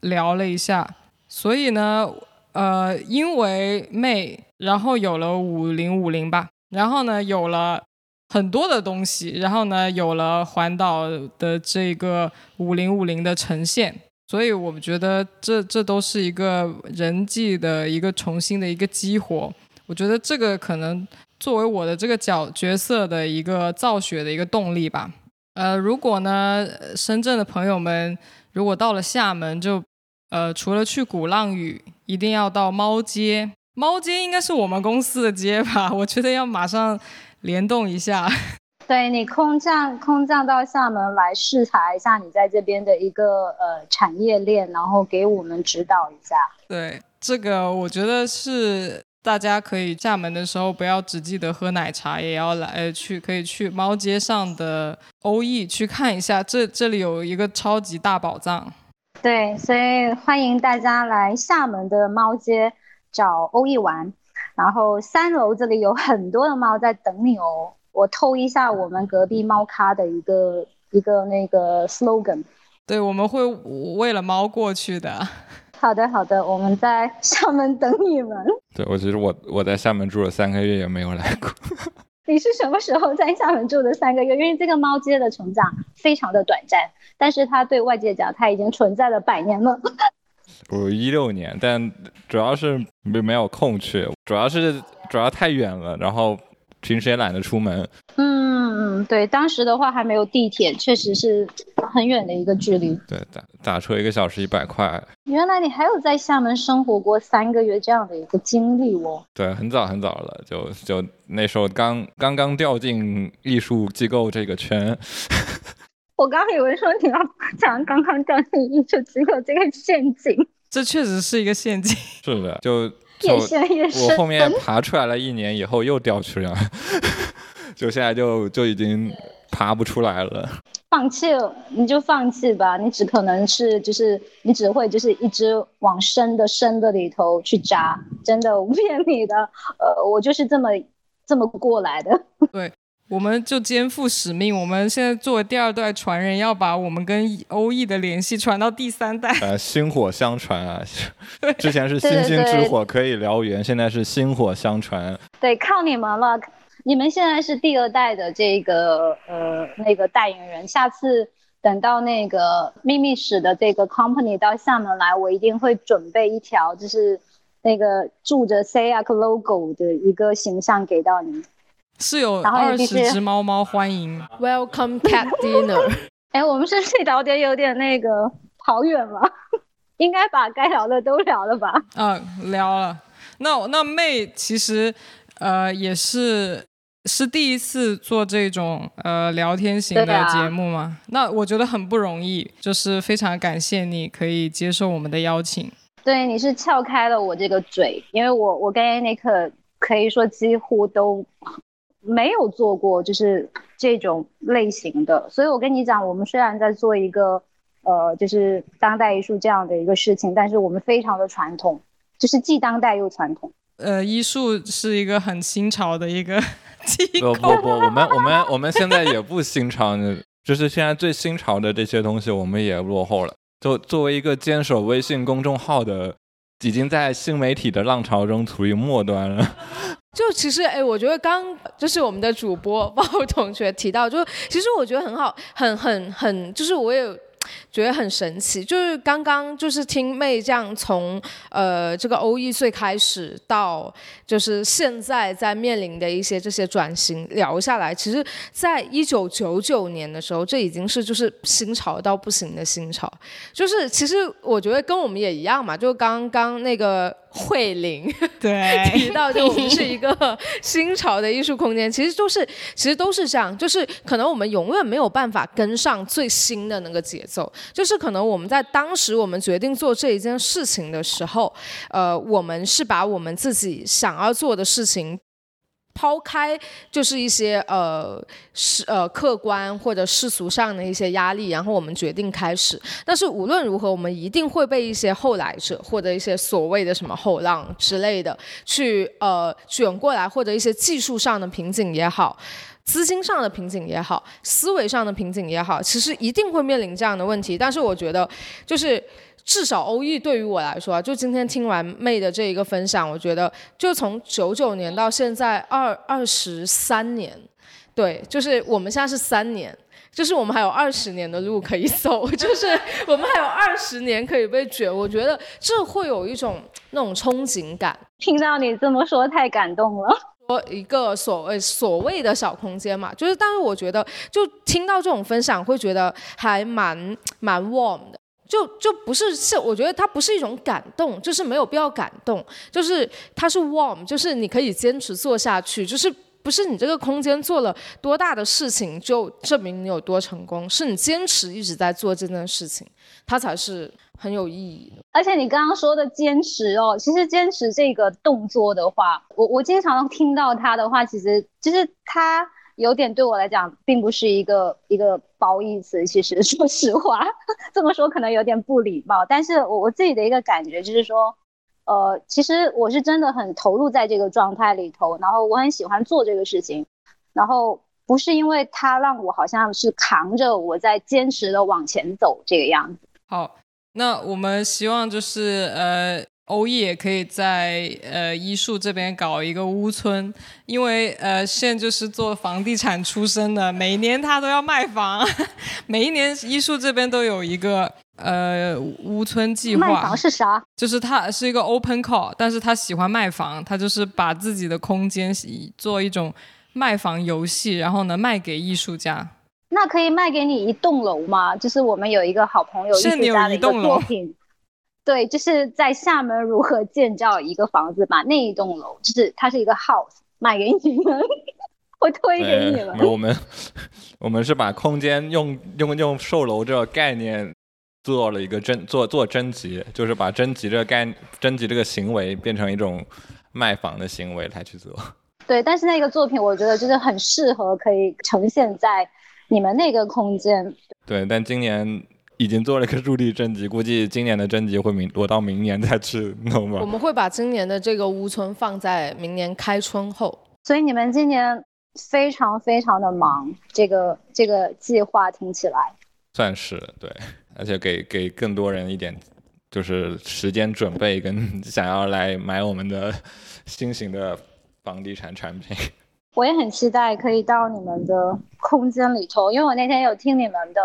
Speaker 1: 聊了一下，所以呢，呃，因为妹，然后有了五零五零吧，然后呢，有了很多的东西，然后呢，有了环岛的这个五零五零的呈现。所以我觉得这这都是一个人际的一个重新的一个激活。我觉得这个可能作为我的这个角角色的一个造血的一个动力吧。呃，如果呢，深圳的朋友们如果到了厦门，就呃除了去鼓浪屿，一定要到猫街。猫街应该是我们公司的街吧？我觉得要马上联动一下。
Speaker 3: 对你空降空降到厦门来视察一下你在这边的一个呃产业链，然后给我们指导一下。
Speaker 1: 对这个，我觉得是大家可以厦门的时候不要只记得喝奶茶，也要来去可以去猫街上的欧艺去看一下，这这里有一个超级大宝藏。
Speaker 3: 对，所以欢迎大家来厦门的猫街找欧艺玩，然后三楼这里有很多的猫在等你哦。我偷一下我们隔壁猫咖的一个一个那个 slogan，
Speaker 1: 对，我们会为了猫过去的。
Speaker 3: 好的，好的，我们在 厦门等你们。
Speaker 4: 对，我其实我我在厦门住了三个月也没有来过。
Speaker 3: 你是什么时候在厦门住的三个月？因为这个猫街的成长非常的短暂，但是它对外界讲，它已经存在了百年了。
Speaker 4: 我一六年，但主要是没没有空去，主要是主要太远了，然后。平时也懒得出门，
Speaker 3: 嗯，嗯，对，当时的话还没有地铁，确实是很远的一个距离。
Speaker 4: 对，打打车一个小时一百块。
Speaker 3: 原来你还有在厦门生活过三个月这样的一个经历哦。
Speaker 4: 对，很早很早了，就就那时候刚刚刚掉进艺术机构这个圈。
Speaker 3: 我刚以为说你要讲刚刚掉进艺术机构这个陷阱，
Speaker 1: 这确实是一个陷阱。
Speaker 4: 是的，就
Speaker 3: 越陷越深。
Speaker 4: 我后面爬出来了一年以后又掉去了，就现在就就已经爬不出来了。
Speaker 3: 放弃，你就放弃吧，你只可能是就是你只会就是一直往深的深的里头去扎，真的我不骗你的。呃，我就是这么这么过来的。
Speaker 1: 对。我们就肩负使命，我们现在作为第二代传人，要把我们跟欧艺的联系传到第三代。
Speaker 4: 呃，薪火相传啊，之前是星星之火可以燎原，现在是薪火相传。
Speaker 3: 对，靠你们了，你们现在是第二代的这个呃那个代言人，下次等到那个秘密史的这个 company 到厦门来，我一定会准备一条就是那个住着 SAYAK logo 的一个形象给到你。
Speaker 1: 是有二十只猫猫欢迎
Speaker 2: ，Welcome Cat Dinner。
Speaker 3: 哎，我们是这聊点有点那个跑远了，应该把该聊的都聊了吧？
Speaker 1: 嗯，聊了。那那妹其实呃也是是第一次做这种呃聊天型的节目吗？那我觉得很不容易，就是非常感谢你可以接受我们的邀请。
Speaker 3: 对，你是撬开了我这个嘴，因为我我跟 Anik 可以说几乎都。没有做过就是这种类型的，所以我跟你讲，我们虽然在做一个呃，就是当代艺术这样的一个事情，但是我们非常的传统，就是既当代又传统。
Speaker 1: 呃，艺术是一个很新潮的一个 机
Speaker 4: 构。不不不，我们我们我们现在也不新潮，就是现在最新潮的这些东西，我们也落后了。就作为一个坚守微信公众号的，已经在新媒体的浪潮中处于末端了。
Speaker 2: 就其实，哎，我觉得刚就是我们的主播包同学提到，就其实我觉得很好，很很很，就是我也。觉得很神奇，就是刚刚就是听妹这样从呃这个欧艺最开始到就是现在在面临的一些这些转型聊下来，其实在一九九九年的时候，这已经是就是新潮到不行的新潮，就是其实我觉得跟我们也一样嘛，就刚刚那个慧玲
Speaker 1: 对
Speaker 2: 提到，就我们是一个新潮的艺术空间，其实就是其实都是这样，就是可能我们永远没有办法跟上最新的那个节奏。就是可能我们在当时我们决定做这一件事情的时候，呃，我们是把我们自己想要做的事情抛开，就是一些呃世呃客观或者世俗上的一些压力，然后我们决定开始。但是无论如何，我们一定会被一些后来者或者一些所谓的什么后浪之类的去呃卷过来，或者一些技术上的瓶颈也好。资金上的瓶颈也好，思维上的瓶颈也好，其实一定会面临这样的问题。但是我觉得，就是至少欧艺对于我来说，就今天听完妹的这一个分享，我觉得就从九九年到现在二二十三年，对，就是我们现在是三年，就是我们还有二十年的路可以走，就是我们还有二十年可以被卷。我觉得这会有一种那种憧憬感。
Speaker 3: 听到你这么说，太感动了。
Speaker 2: 说一个所谓所谓的小空间嘛，就是，但是我觉得，就听到这种分享，会觉得还蛮蛮 warm 的，就就不是是，我觉得它不是一种感动，就是没有必要感动，就是它是 warm，就是你可以坚持做下去，就是不是你这个空间做了多大的事情就证明你有多成功，是你坚持一直在做这件事情，它才是。很有意义的，
Speaker 3: 而且你刚刚说的坚持哦，其实坚持这个动作的话，我我经常听到他的话，其实其实他有点对我来讲，并不是一个一个褒义词。其实 说实话，这么说可能有点不礼貌，但是我我自己的一个感觉就是说，呃，其实我是真的很投入在这个状态里头，然后我很喜欢做这个事情，然后不是因为它让我好像是扛着我在坚持的往前走这个样子。
Speaker 1: 好。那我们希望就是呃，欧艺也可以在呃艺术这边搞一个屋村，因为呃现在就是做房地产出身的，每年他都要卖房，每一年艺术这边都有一个呃屋村计划。
Speaker 3: 卖房是啥？
Speaker 1: 就是他是一个 open call，但是他喜欢卖房，他就是把自己的空间做一种。卖房游戏，然后呢卖给艺术家。
Speaker 3: 那可以卖给你一栋楼吗？就是我们有一个好朋友艺术家的一个作品，对，就是在厦门如何建造一个房子把那一栋楼，就是它是一个 house，卖给你们，我推给你们。
Speaker 4: 我们我们是把空间用用用售楼这个概念做了一个征做做征集，就是把征集这个概征集这个行为变成一种卖房的行为来去做。
Speaker 3: 对，但是那个作品我觉得就是很适合可以呈现在。你们那个空间，
Speaker 4: 对，但今年已经做了一个入地征集，估计今年的征集会明，我到明年再去弄吧。
Speaker 2: 我们会把今年的这个屋村放在明年开春后，
Speaker 3: 所以你们今年非常非常的忙，这个这个计划听起来
Speaker 4: 算是对，而且给给更多人一点就是时间准备跟想要来买我们的新型的房地产产品。
Speaker 3: 我也很期待可以到你们的空间里头，因为我那天有听你们的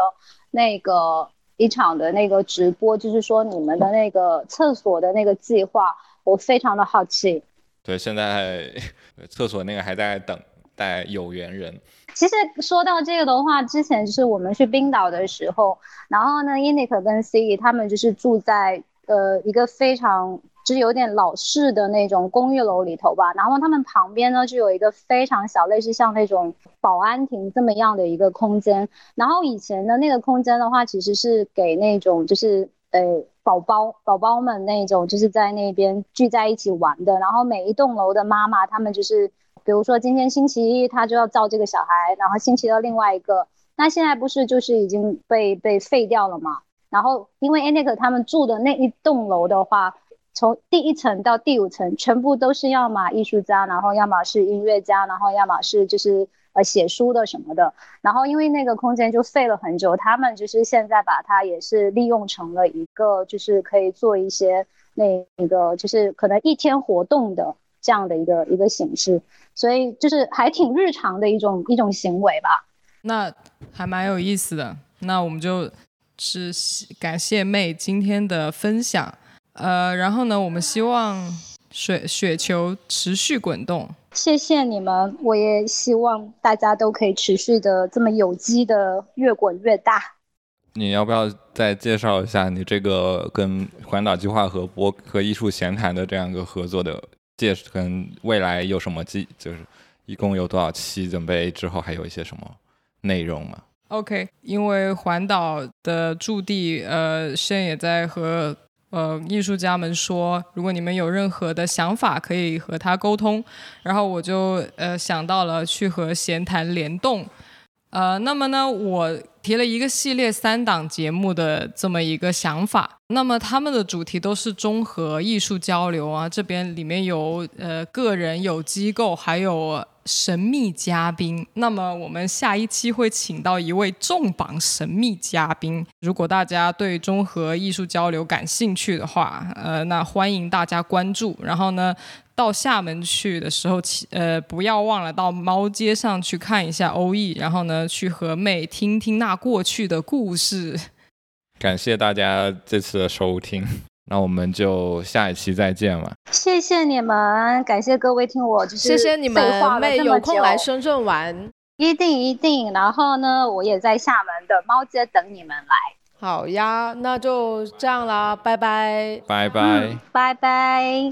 Speaker 3: 那个一场的那个直播，就是说你们的那个厕所的那个计划，我非常的好奇。
Speaker 4: 对，现在 厕所那个还在等待有缘人。
Speaker 3: 其实说到这个的话，之前就是我们去冰岛的时候，然后呢 i n i k 跟 C 他们就是住在呃一个非常。就是有点老式的那种公寓楼里头吧，然后他们旁边呢就有一个非常小，类似像那种保安亭这么样的一个空间。然后以前的那个空间的话，其实是给那种就是呃宝宝宝宝们那种就是在那边聚在一起玩的。然后每一栋楼的妈妈，他们就是比如说今天星期一他就要照这个小孩，然后星期二另外一个。那现在不是就是已经被被废掉了嘛？然后因为 Anik 他们住的那一栋楼的话。从第一层到第五层，全部都是要么艺术家，然后要么是音乐家，然后要么是就是呃写书的什么的。然后因为那个空间就废了很久，他们就是现在把它也是利用成了一个就是可以做一些那那个就是可能一天活动的这样的一个一个形式，所以就是还挺日常的一种一种行为吧。
Speaker 1: 那还蛮有意思的。那我们就是感谢妹今天的分享。呃，然后呢，我们希望雪雪球持续滚动。
Speaker 3: 谢谢你们，我也希望大家都可以持续的这么有机的越滚越大。
Speaker 4: 你要不要再介绍一下你这个跟环岛计划和博和艺术闲谈的这样一个合作的介跟未来有什么计，就是一共有多少期准备之后还有一些什么内容吗
Speaker 1: ？OK，因为环岛的驻地，呃，现在也在和。呃，艺术家们说，如果你们有任何的想法，可以和他沟通。然后我就呃想到了去和闲谈联动。呃，那么呢，我提了一个系列三档节目的这么一个想法。那么他们的主题都是综合艺术交流啊，这边里面有呃个人、有机构，还有。神秘嘉宾，那么我们下一期会请到一位重磅神秘嘉宾。如果大家对综合艺术交流感兴趣的话，呃，那欢迎大家关注。然后呢，到厦门去的时候，呃，不要忘了到猫街上去看一下欧艺，然后呢，去和妹听听那过去的故事。
Speaker 4: 感谢大家这次的收听。那我们就下一期再见了。
Speaker 3: 谢谢你们，感谢各位听我就是
Speaker 2: 谢谢你们，妹有空来深圳玩，
Speaker 3: 一定一定。然后呢，我也在厦门的猫街等你们来。
Speaker 2: 好呀，那就这样啦，拜拜，
Speaker 4: 拜拜，
Speaker 3: 拜拜。